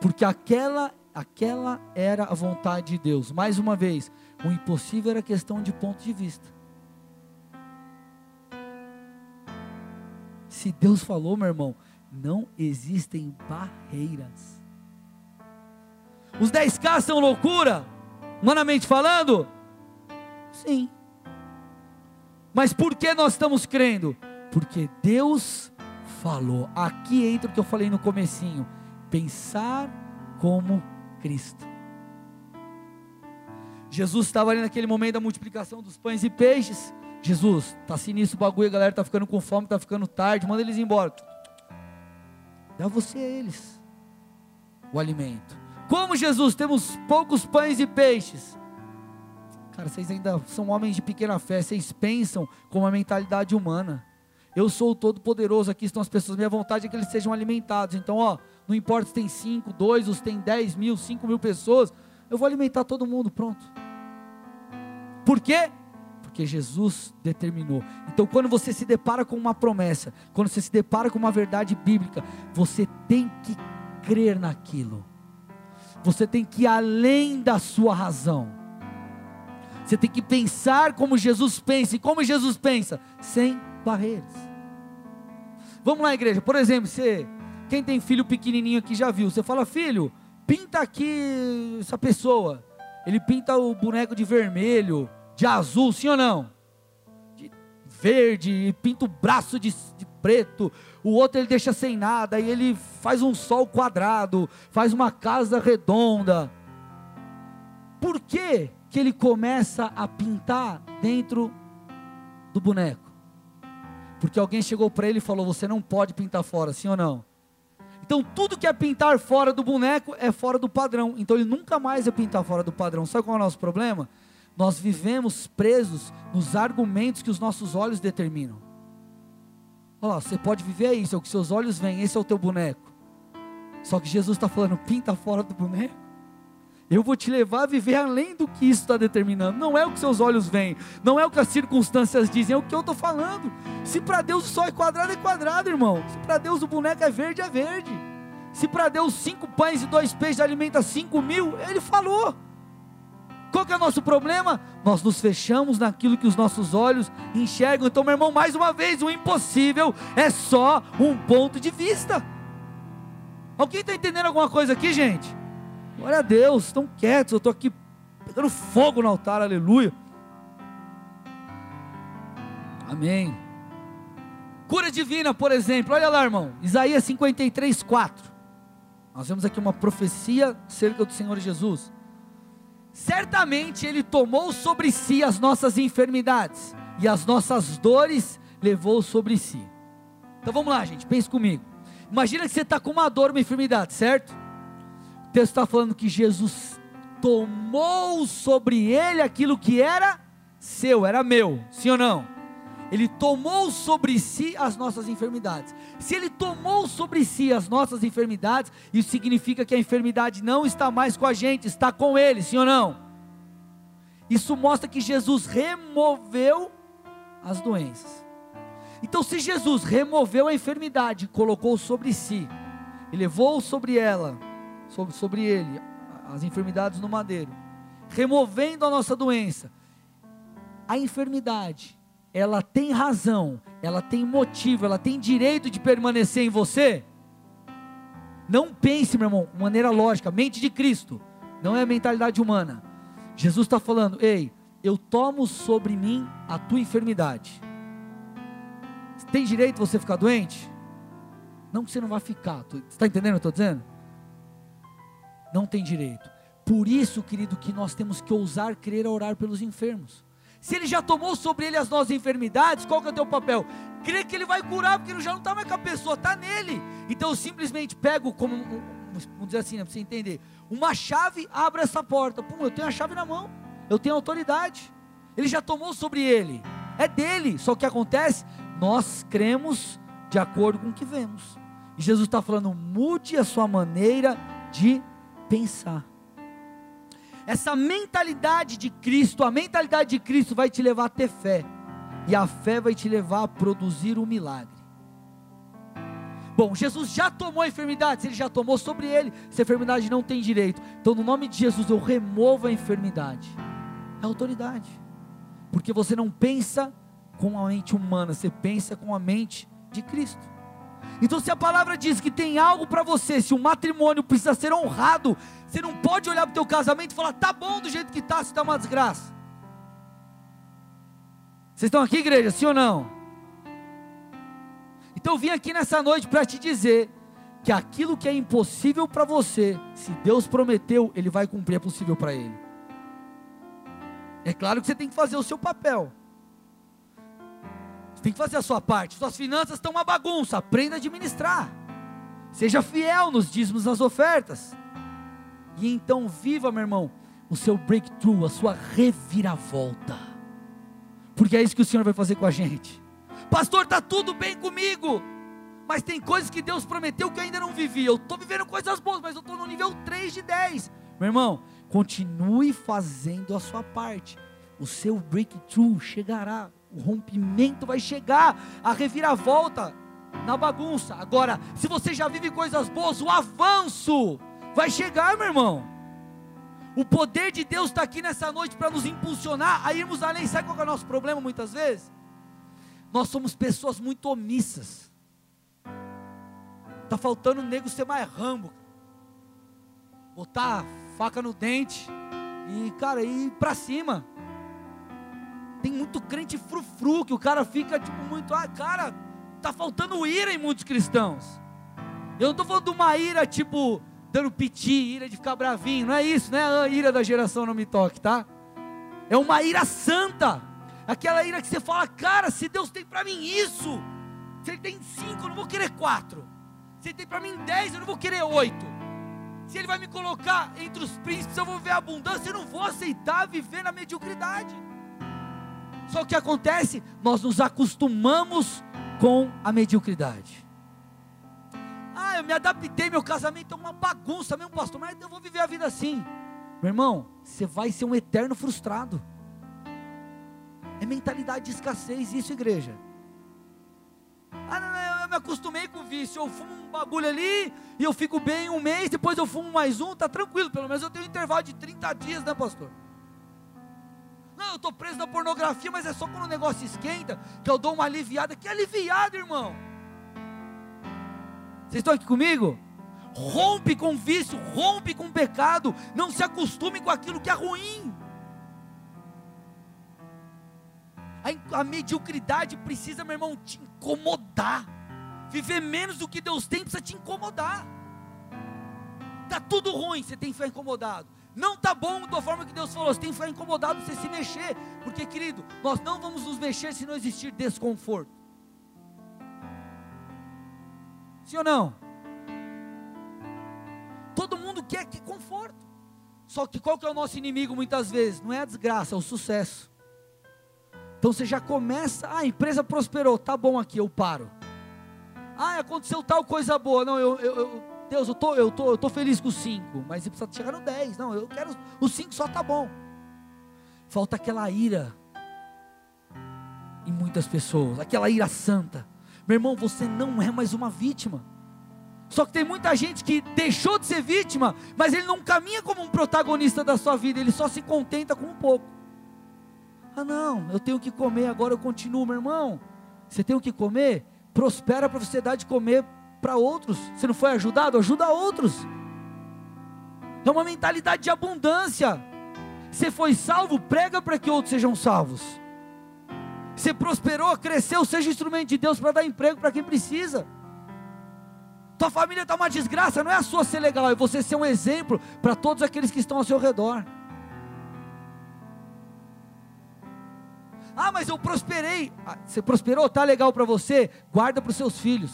Porque aquela, aquela era a vontade de Deus. Mais uma vez, o impossível era questão de ponto de vista. Se Deus falou, meu irmão, não existem barreiras. Os 10K são loucura? Humanamente falando? Sim. Mas por que nós estamos crendo? Porque Deus falou. Aqui entra o que eu falei no comecinho. Pensar como Cristo. Jesus estava ali naquele momento da multiplicação dos pães e peixes. Jesus, tá sinistro o bagulho, a galera tá ficando com fome, tá ficando tarde, manda eles embora. Dá você a eles o alimento. Como Jesus, temos poucos pães e peixes. Cara, vocês ainda são homens de pequena fé, vocês pensam com uma mentalidade humana. Eu sou o Todo-Poderoso, aqui estão as pessoas, minha vontade é que eles sejam alimentados. Então, ó, não importa se tem cinco, dois, ou se tem dez mil, cinco mil pessoas, eu vou alimentar todo mundo, pronto. Por quê? Porque Jesus determinou. Então, quando você se depara com uma promessa, quando você se depara com uma verdade bíblica, você tem que crer naquilo. Você tem que ir além da sua razão. Você tem que pensar como Jesus pensa. E como Jesus pensa? Sem barreiras. Vamos lá, igreja. Por exemplo, você, quem tem filho pequenininho aqui já viu. Você fala, filho, pinta aqui essa pessoa. Ele pinta o boneco de vermelho, de azul, sim ou não? De verde, pinta o braço de, de preto. O outro ele deixa sem nada. E ele faz um sol quadrado, faz uma casa redonda. Por quê? que ele começa a pintar dentro do boneco. Porque alguém chegou para ele e falou: Você não pode pintar fora, sim ou não? Então, tudo que é pintar fora do boneco é fora do padrão. Então, ele nunca mais é pintar fora do padrão. Sabe qual é o nosso problema? Nós vivemos presos nos argumentos que os nossos olhos determinam. Olha lá, você pode viver isso, é o que seus olhos veem, esse é o teu boneco. Só que Jesus está falando: pinta fora do boneco. Eu vou te levar a viver além do que isso está determinando. Não é o que seus olhos veem, não é o que as circunstâncias dizem, é o que eu estou falando. Se para Deus o sol é quadrado, é quadrado, irmão. Se para Deus o boneco é verde, é verde. Se para Deus cinco pães e dois peixes alimenta cinco mil, Ele falou. Qual que é o nosso problema? Nós nos fechamos naquilo que os nossos olhos enxergam. Então, meu irmão, mais uma vez, o impossível é só um ponto de vista. Alguém está entendendo alguma coisa aqui, gente? Glória a Deus, estão quietos, eu estou aqui pegando fogo no altar, aleluia. Amém. Cura divina, por exemplo, olha lá, irmão, Isaías 53, 4. Nós vemos aqui uma profecia acerca do Senhor Jesus. Certamente Ele tomou sobre si as nossas enfermidades e as nossas dores levou sobre si. Então vamos lá, gente, pense comigo. Imagina que você está com uma dor, uma enfermidade, certo? texto está falando que Jesus tomou sobre ele aquilo que era seu, era meu, sim ou não? Ele tomou sobre si as nossas enfermidades. Se ele tomou sobre si as nossas enfermidades, isso significa que a enfermidade não está mais com a gente, está com ele, sim ou não? Isso mostra que Jesus removeu as doenças. Então, se Jesus removeu a enfermidade, colocou sobre si, e levou sobre ela sobre, sobre ele as enfermidades no madeiro, removendo a nossa doença. A enfermidade, ela tem razão, ela tem motivo, ela tem direito de permanecer em você? Não pense, meu irmão, de maneira lógica, mente de Cristo, não é a mentalidade humana. Jesus está falando, ei, eu tomo sobre mim a tua enfermidade. Tem direito você ficar doente? Não que você não vai ficar, você está entendendo o que eu estou dizendo? não tem direito. Por isso, querido, que nós temos que ousar crer a orar pelos enfermos. Se ele já tomou sobre ele as nossas enfermidades, qual que é o teu papel? Crer que ele vai curar, porque ele já não está mais com a pessoa, está nele. Então eu simplesmente pego como vamos dizer assim, né, para você entender. Uma chave abre essa porta. Pum, eu tenho a chave na mão. Eu tenho autoridade. Ele já tomou sobre ele. É dele. Só que acontece? Nós cremos de acordo com o que vemos. E Jesus está falando: mude a sua maneira de pensar. Essa mentalidade de Cristo, a mentalidade de Cristo vai te levar a ter fé. E a fé vai te levar a produzir um milagre. Bom, Jesus já tomou a enfermidade, se ele já tomou sobre ele, essa enfermidade não tem direito. Então, no nome de Jesus, eu removo a enfermidade. É autoridade. Porque você não pensa com a mente humana, você pensa com a mente de Cristo. Então, se a palavra diz que tem algo para você, se o matrimônio precisa ser honrado, você não pode olhar para o teu casamento e falar, tá bom do jeito que está, se está uma desgraça. Vocês estão aqui, igreja, sim ou não? Então eu vim aqui nessa noite para te dizer que aquilo que é impossível para você, se Deus prometeu, Ele vai cumprir, é possível para Ele. É claro que você tem que fazer o seu papel. Tem que fazer a sua parte. Suas finanças estão uma bagunça, aprenda a administrar. Seja fiel nos dízimos, nas ofertas. E então viva, meu irmão, o seu breakthrough, a sua reviravolta. Porque é isso que o Senhor vai fazer com a gente. Pastor, está tudo bem comigo. Mas tem coisas que Deus prometeu que eu ainda não vivi. Eu estou vivendo coisas boas, mas eu estou no nível 3 de 10. Meu irmão, continue fazendo a sua parte. O seu breakthrough chegará. O rompimento vai chegar. A reviravolta na bagunça. Agora, se você já vive coisas boas, o avanço vai chegar, meu irmão. O poder de Deus está aqui nessa noite para nos impulsionar a irmos além. Sabe qual é o nosso problema muitas vezes? Nós somos pessoas muito omissas. Está faltando o nego ser mais rambo. Botar faca no dente e, cara, ir para cima. Tem muito crente frufru que o cara fica tipo muito, ah, cara, tá faltando ira em muitos cristãos. Eu não estou falando de uma ira tipo dando piti, ira de ficar bravinho, não é isso, não é a ira da geração não me toque, tá? É uma ira santa, aquela ira que você fala, cara, se Deus tem para mim isso, se Ele tem cinco, eu não vou querer quatro, se Ele tem para mim dez, eu não vou querer oito, se Ele vai me colocar entre os príncipes, eu vou ver a abundância, eu não vou aceitar viver na mediocridade. Só o que acontece? Nós nos acostumamos com a mediocridade. Ah, eu me adaptei, meu casamento é uma bagunça mesmo, pastor, mas eu vou viver a vida assim. Meu irmão, você vai ser um eterno frustrado. É mentalidade de escassez, isso, igreja. Ah, não, não, eu me acostumei com o vício. Eu fumo um bagulho ali e eu fico bem um mês, depois eu fumo mais um, tá tranquilo. Pelo menos eu tenho um intervalo de 30 dias, né, pastor? Não, eu estou preso na pornografia, mas é só quando o negócio esquenta que eu dou uma aliviada. Que aliviada, irmão? Vocês estão aqui comigo? Rompe com vício, rompe com pecado, não se acostume com aquilo que é ruim. A, a mediocridade precisa, meu irmão, te incomodar. Viver menos do que Deus tem precisa te incomodar. Está tudo ruim, você tem que ficar incomodado. Não está bom da forma que Deus falou, você tem que ficar incomodado, você se mexer. Porque, querido, nós não vamos nos mexer se não existir desconforto. Sim ou não? Todo mundo quer que conforto. Só que qual que é o nosso inimigo muitas vezes? Não é a desgraça, é o sucesso. Então você já começa, ah, a empresa prosperou, tá bom aqui, eu paro. Ah, aconteceu tal coisa boa. Não, eu, eu, eu Deus, eu tô, eu tô, eu tô feliz com os cinco, mas precisa chegar no dez. Não, eu quero os cinco só tá bom. Falta aquela ira em muitas pessoas, aquela ira santa. Meu irmão, você não é mais uma vítima. Só que tem muita gente que deixou de ser vítima, mas ele não caminha como um protagonista da sua vida, ele só se contenta com um pouco. Ah, não, eu tenho que comer, agora eu continuo, meu irmão. Você tem o que comer? Prospera para você dar de comer para outros. Você não foi ajudado? Ajuda outros. É uma mentalidade de abundância. Você foi salvo, prega para que outros sejam salvos. Você prosperou, cresceu, seja instrumento de Deus para dar emprego para quem precisa. Tua família está uma desgraça, não é a sua ser legal, é você ser um exemplo para todos aqueles que estão ao seu redor. Ah, mas eu prosperei. Ah, você prosperou? Tá legal para você? Guarda para os seus filhos.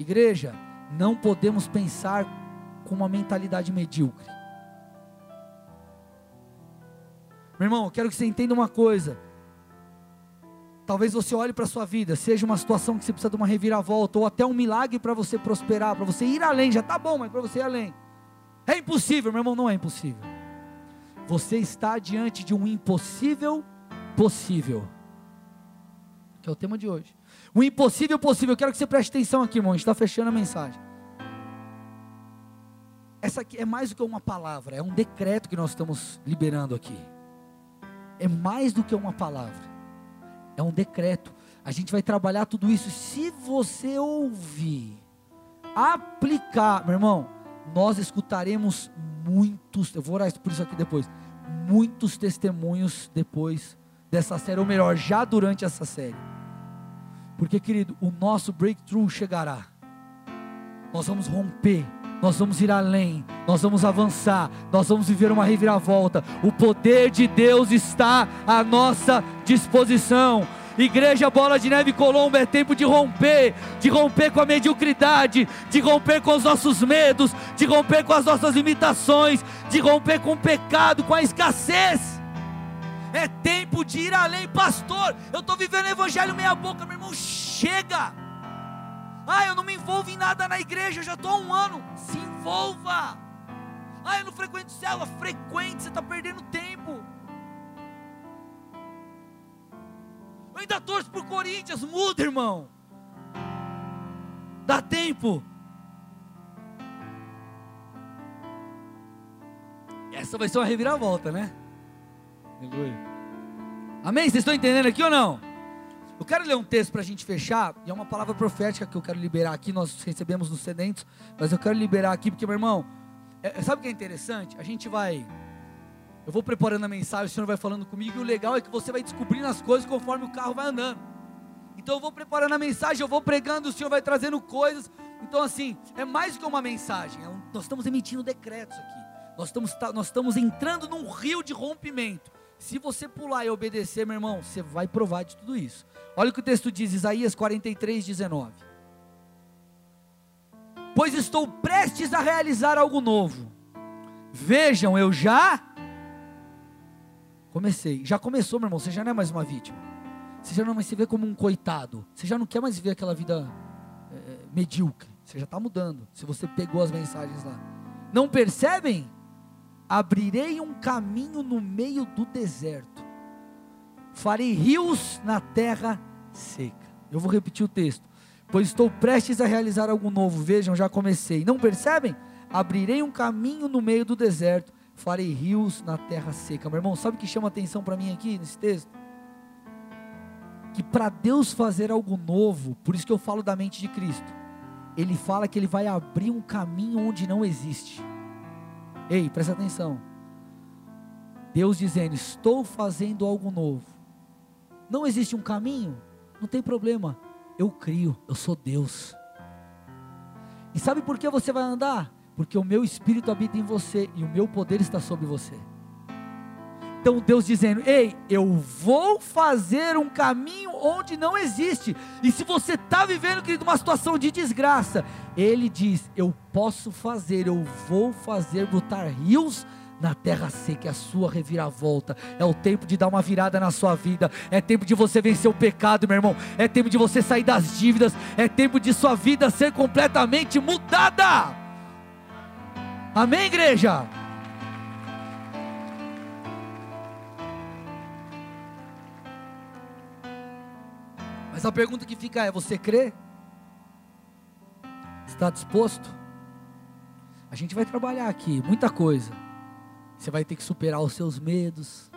Igreja, não podemos pensar com uma mentalidade medíocre. Meu irmão, eu quero que você entenda uma coisa. Talvez você olhe para a sua vida, seja uma situação que você precisa de uma reviravolta, ou até um milagre para você prosperar, para você ir além, já está bom, mas para você ir além. É impossível, meu irmão, não é impossível. Você está diante de um impossível possível. Que é o tema de hoje. O impossível possível. Eu quero que você preste atenção aqui, irmão. A gente está fechando a mensagem. Essa aqui é mais do que uma palavra, é um decreto que nós estamos liberando aqui. É mais do que uma palavra, é um decreto. A gente vai trabalhar tudo isso. Se você ouvir, aplicar, meu irmão, nós escutaremos muitos, eu vou orar por isso aqui depois, muitos testemunhos depois dessa série, ou melhor, já durante essa série. Porque, querido, o nosso breakthrough chegará. Nós vamos romper, nós vamos ir além, nós vamos avançar, nós vamos viver uma reviravolta. O poder de Deus está à nossa disposição. Igreja Bola de Neve Colombo é tempo de romper, de romper com a mediocridade, de romper com os nossos medos, de romper com as nossas limitações, de romper com o pecado, com a escassez. É tempo de ir além, pastor. Eu estou vivendo o evangelho meia boca, meu irmão, chega. Ah, eu não me envolvo em nada na igreja, eu já estou há um ano. Se envolva. Ah, eu não frequento célula, frequente, você está perdendo tempo. Eu ainda torço por Corinthians, muda, irmão. Dá tempo. Essa vai ser uma reviravolta, né? Aleluia. Amém? Vocês estão entendendo aqui ou não? Eu quero ler um texto para a gente fechar, e é uma palavra profética que eu quero liberar aqui. Nós recebemos nos sedentes, mas eu quero liberar aqui, porque, meu irmão, é, sabe o que é interessante? A gente vai eu vou preparando a mensagem, o Senhor vai falando comigo, e o legal é que você vai descobrindo as coisas conforme o carro vai andando. Então eu vou preparando a mensagem, eu vou pregando, o Senhor vai trazendo coisas. Então, assim, é mais do que uma mensagem, é um, nós estamos emitindo decretos aqui. Nós estamos, tá, nós estamos entrando num rio de rompimento. Se você pular e obedecer, meu irmão, você vai provar de tudo isso. Olha o que o texto diz, Isaías 43, 19. Pois estou prestes a realizar algo novo. Vejam, eu já Comecei. Já começou, meu irmão. Você já não é mais uma vítima. Você já não mais se vê como um coitado. Você já não quer mais viver aquela vida é, medíocre. Você já está mudando. Se você pegou as mensagens lá. Não percebem? Abrirei um caminho no meio do deserto. Farei rios na terra seca. Eu vou repetir o texto. Pois estou prestes a realizar algo novo. Vejam, já comecei. Não percebem? Abrirei um caminho no meio do deserto farei rios na terra seca. Meu irmão, sabe o que chama atenção para mim aqui nesse texto? Que para Deus fazer algo novo, por isso que eu falo da mente de Cristo, Ele fala que Ele vai abrir um caminho onde não existe. Ei, presta atenção. Deus dizendo: Estou fazendo algo novo. Não existe um caminho? Não tem problema. Eu crio, eu sou Deus. E sabe por que você vai andar? porque o meu espírito habita em você e o meu poder está sobre você. Então Deus dizendo: Ei, eu vou fazer um caminho onde não existe. E se você está vivendo, querido, uma situação de desgraça, Ele diz: Eu posso fazer, eu vou fazer brotar rios na terra seca, é a sua reviravolta. É o tempo de dar uma virada na sua vida. É tempo de você vencer o pecado, meu irmão. É tempo de você sair das dívidas. É tempo de sua vida ser completamente mudada. Amém, igreja? Mas a pergunta que fica é: você crê? Está disposto? A gente vai trabalhar aqui muita coisa. Você vai ter que superar os seus medos.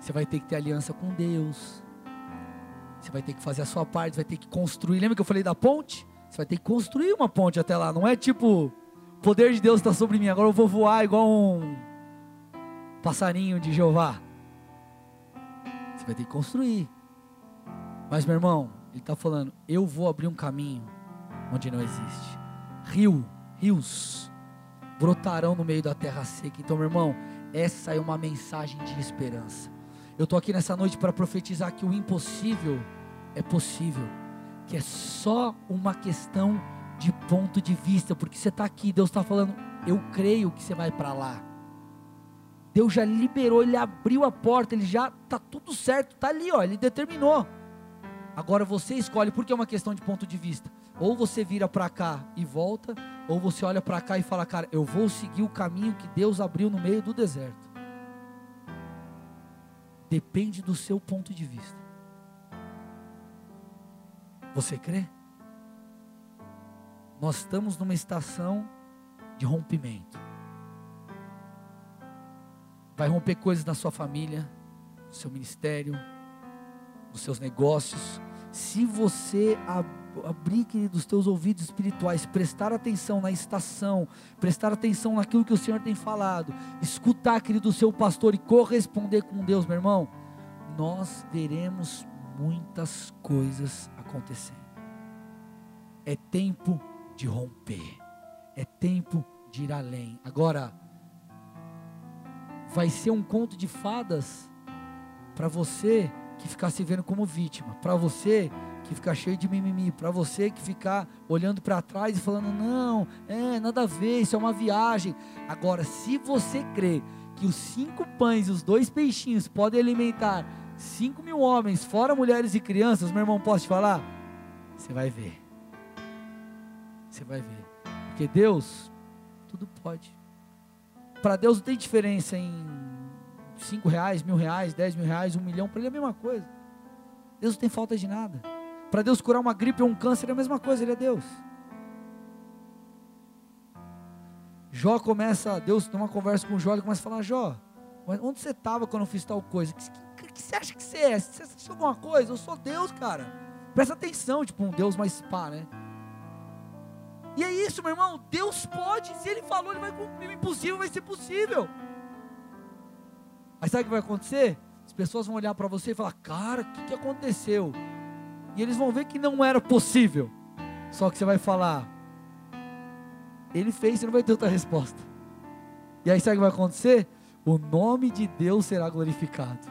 Você vai ter que ter aliança com Deus. Você vai ter que fazer a sua parte, vai ter que construir. Lembra que eu falei da ponte? Você vai ter que construir uma ponte até lá. Não é tipo poder de Deus está sobre mim, agora eu vou voar igual um passarinho de Jeová. Você vai ter que construir. Mas, meu irmão, ele está falando: eu vou abrir um caminho onde não existe. Rio, rios brotarão no meio da terra seca. Então, meu irmão, essa é uma mensagem de esperança. Eu estou aqui nessa noite para profetizar que o impossível é possível, que é só uma questão de ponto de vista, porque você está aqui, Deus está falando, eu creio que você vai para lá. Deus já liberou, Ele abriu a porta, Ele já está tudo certo, está ali, ó, Ele determinou. Agora você escolhe, porque é uma questão de ponto de vista. Ou você vira para cá e volta, ou você olha para cá e fala, cara, eu vou seguir o caminho que Deus abriu no meio do deserto. Depende do seu ponto de vista. Você crê? Nós estamos numa estação de rompimento. Vai romper coisas na sua família, no seu ministério, nos seus negócios. Se você abrir, querido, os teus ouvidos espirituais, prestar atenção na estação, prestar atenção naquilo que o Senhor tem falado, escutar, querido, o seu pastor e corresponder com Deus, meu irmão, nós veremos muitas coisas acontecendo. É tempo de romper, é tempo de ir além. Agora, vai ser um conto de fadas para você que ficar se vendo como vítima, para você que ficar cheio de mimimi, para você que ficar olhando para trás e falando, não, é, nada a ver, isso é uma viagem. Agora, se você crê que os cinco pães e os dois peixinhos podem alimentar cinco mil homens, fora mulheres e crianças, meu irmão, posso te falar? Você vai ver. Você vai ver. Porque Deus, tudo pode. Para Deus não tem diferença em cinco reais, mil reais, dez mil reais, um milhão. Para Ele é a mesma coisa. Deus não tem falta de nada. Para Deus curar uma gripe ou um câncer é a mesma coisa, Ele é Deus. Jó começa, Deus tem uma conversa com Jó, ele começa a falar, Jó, onde você estava quando eu fiz tal coisa? O que, que, que, você acha que você é? Você acha alguma coisa? Eu sou Deus, cara. Presta atenção, tipo um Deus mais pá, né? E é isso, meu irmão. Deus pode, se Ele falou, Ele vai cumprir. O impossível vai ser possível. Aí sabe o que vai acontecer? As pessoas vão olhar para você e falar: Cara, o que, que aconteceu? E eles vão ver que não era possível. Só que você vai falar: Ele fez, você não vai ter outra resposta. E aí sabe o que vai acontecer? O nome de Deus será glorificado.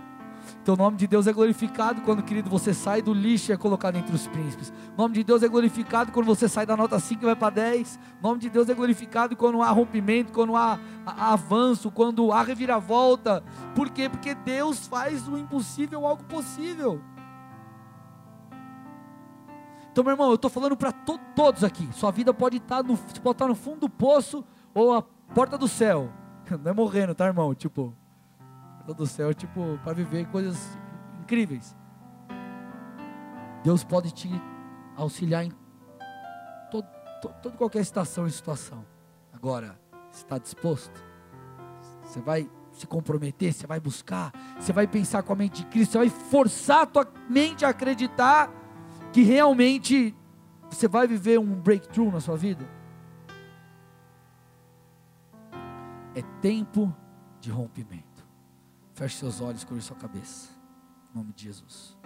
Então o nome de Deus é glorificado quando, querido, você sai do lixo e é colocado entre os príncipes. O nome de Deus é glorificado quando você sai da nota 5 e vai para 10. O nome de Deus é glorificado quando há rompimento, quando há, avanço, quando há reviravolta. Por quê? Porque Deus faz do impossível algo possível. Então, meu irmão, eu estou falando para to todos aqui. Sua vida pode estar, tá no, pode tá no fundo do poço ou a porta do céu. Não é morrendo, tá, irmão? Tipo, do céu, tipo, para viver coisas incríveis. Deus pode te auxiliar em todo, qualquer estação e situação. Agora, está disposto? Você vai se comprometer, você vai buscar, você vai pensar com a mente de Cristo, você vai forçar a tua mente a acreditar que realmente você vai viver um breakthrough na sua vida. É tempo de rompimento. Feche seus olhos, curve sua cabeça. Em nome de Jesus.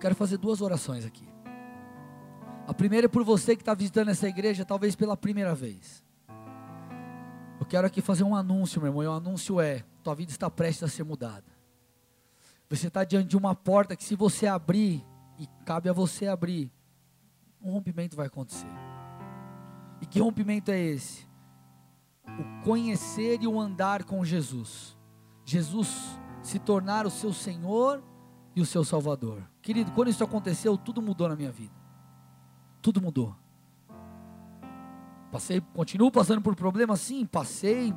Quero fazer duas orações aqui. A primeira é por você que está visitando essa igreja, talvez pela primeira vez. Eu quero aqui fazer um anúncio, meu irmão. E o anúncio é: tua vida está prestes a ser mudada. Você está diante de uma porta que, se você abrir, e cabe a você abrir, um rompimento vai acontecer. E que rompimento é esse? O conhecer e o andar com Jesus. Jesus se tornar o seu Senhor e o seu Salvador. Querido, quando isso aconteceu, tudo mudou na minha vida. Tudo mudou. Passei, continuo passando por problemas, sim, passei,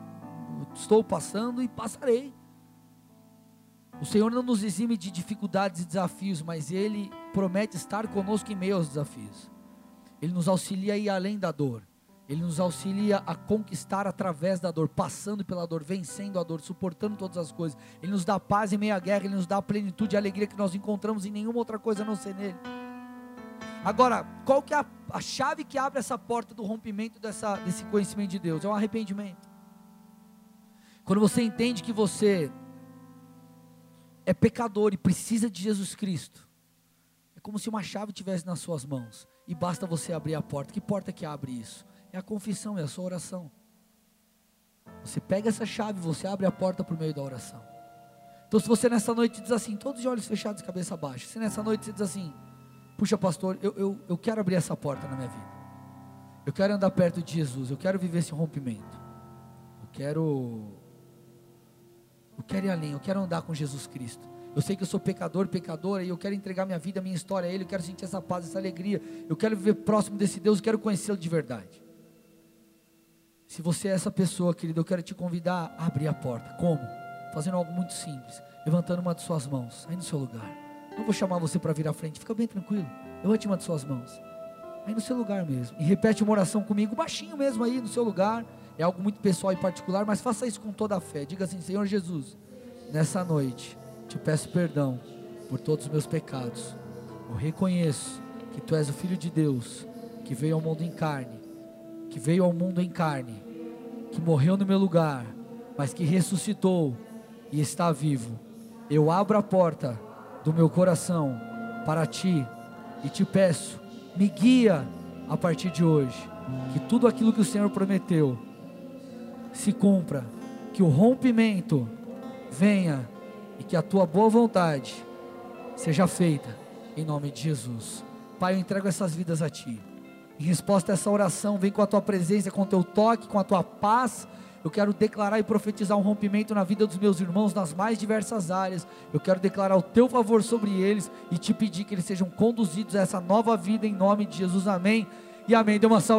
estou passando e passarei. O Senhor não nos exime de dificuldades e desafios, mas Ele promete estar conosco em meio aos desafios. Ele nos auxilia a ir além da dor. Ele nos auxilia a conquistar através da dor, passando pela dor, vencendo a dor, suportando todas as coisas. Ele nos dá paz em meio à guerra, Ele nos dá a plenitude e alegria que nós encontramos em nenhuma outra coisa a não ser nele. Agora, qual que é a, a chave que abre essa porta do rompimento dessa, desse conhecimento de Deus? É o arrependimento. Quando você entende que você é pecador e precisa de Jesus Cristo, é como se uma chave tivesse nas suas mãos e basta você abrir a porta. Que porta que abre isso? É a confissão, é a sua oração. Você pega essa chave, você abre a porta por meio da oração. Então, se você nessa noite diz assim, todos de olhos fechados, cabeça baixa. Se nessa noite você diz assim, puxa, pastor, eu, eu, eu quero abrir essa porta na minha vida. Eu quero andar perto de Jesus. Eu quero viver esse rompimento. Eu quero. Eu quero ir além. Eu quero andar com Jesus Cristo. Eu sei que eu sou pecador, pecadora, e eu quero entregar minha vida, minha história a Ele. Eu quero sentir essa paz, essa alegria. Eu quero viver próximo desse Deus. Eu quero conhecê-lo de verdade. Se você é essa pessoa, querido, eu quero te convidar a abrir a porta. Como? Fazendo algo muito simples. Levantando uma de suas mãos, aí no seu lugar. Não vou chamar você para vir à frente, fica bem tranquilo. Levante uma de suas mãos. Aí no seu lugar mesmo. E repete uma oração comigo, baixinho mesmo aí no seu lugar. É algo muito pessoal e particular, mas faça isso com toda a fé. Diga assim: Senhor Jesus, nessa noite te peço perdão por todos os meus pecados. Eu reconheço que tu és o Filho de Deus, que veio ao mundo em carne, que veio ao mundo em carne, que morreu no meu lugar, mas que ressuscitou e está vivo. Eu abro a porta do meu coração para ti e te peço, me guia a partir de hoje, que tudo aquilo que o Senhor prometeu se cumpra, que o rompimento venha e que a tua boa vontade seja feita em nome de Jesus. Pai, eu entrego essas vidas a ti. Em resposta a essa oração, vem com a tua presença, com o teu toque, com a tua paz. Eu quero declarar e profetizar um rompimento na vida dos meus irmãos nas mais diversas áreas. Eu quero declarar o teu favor sobre eles e te pedir que eles sejam conduzidos a essa nova vida em nome de Jesus. Amém. E amém. Dê uma salva.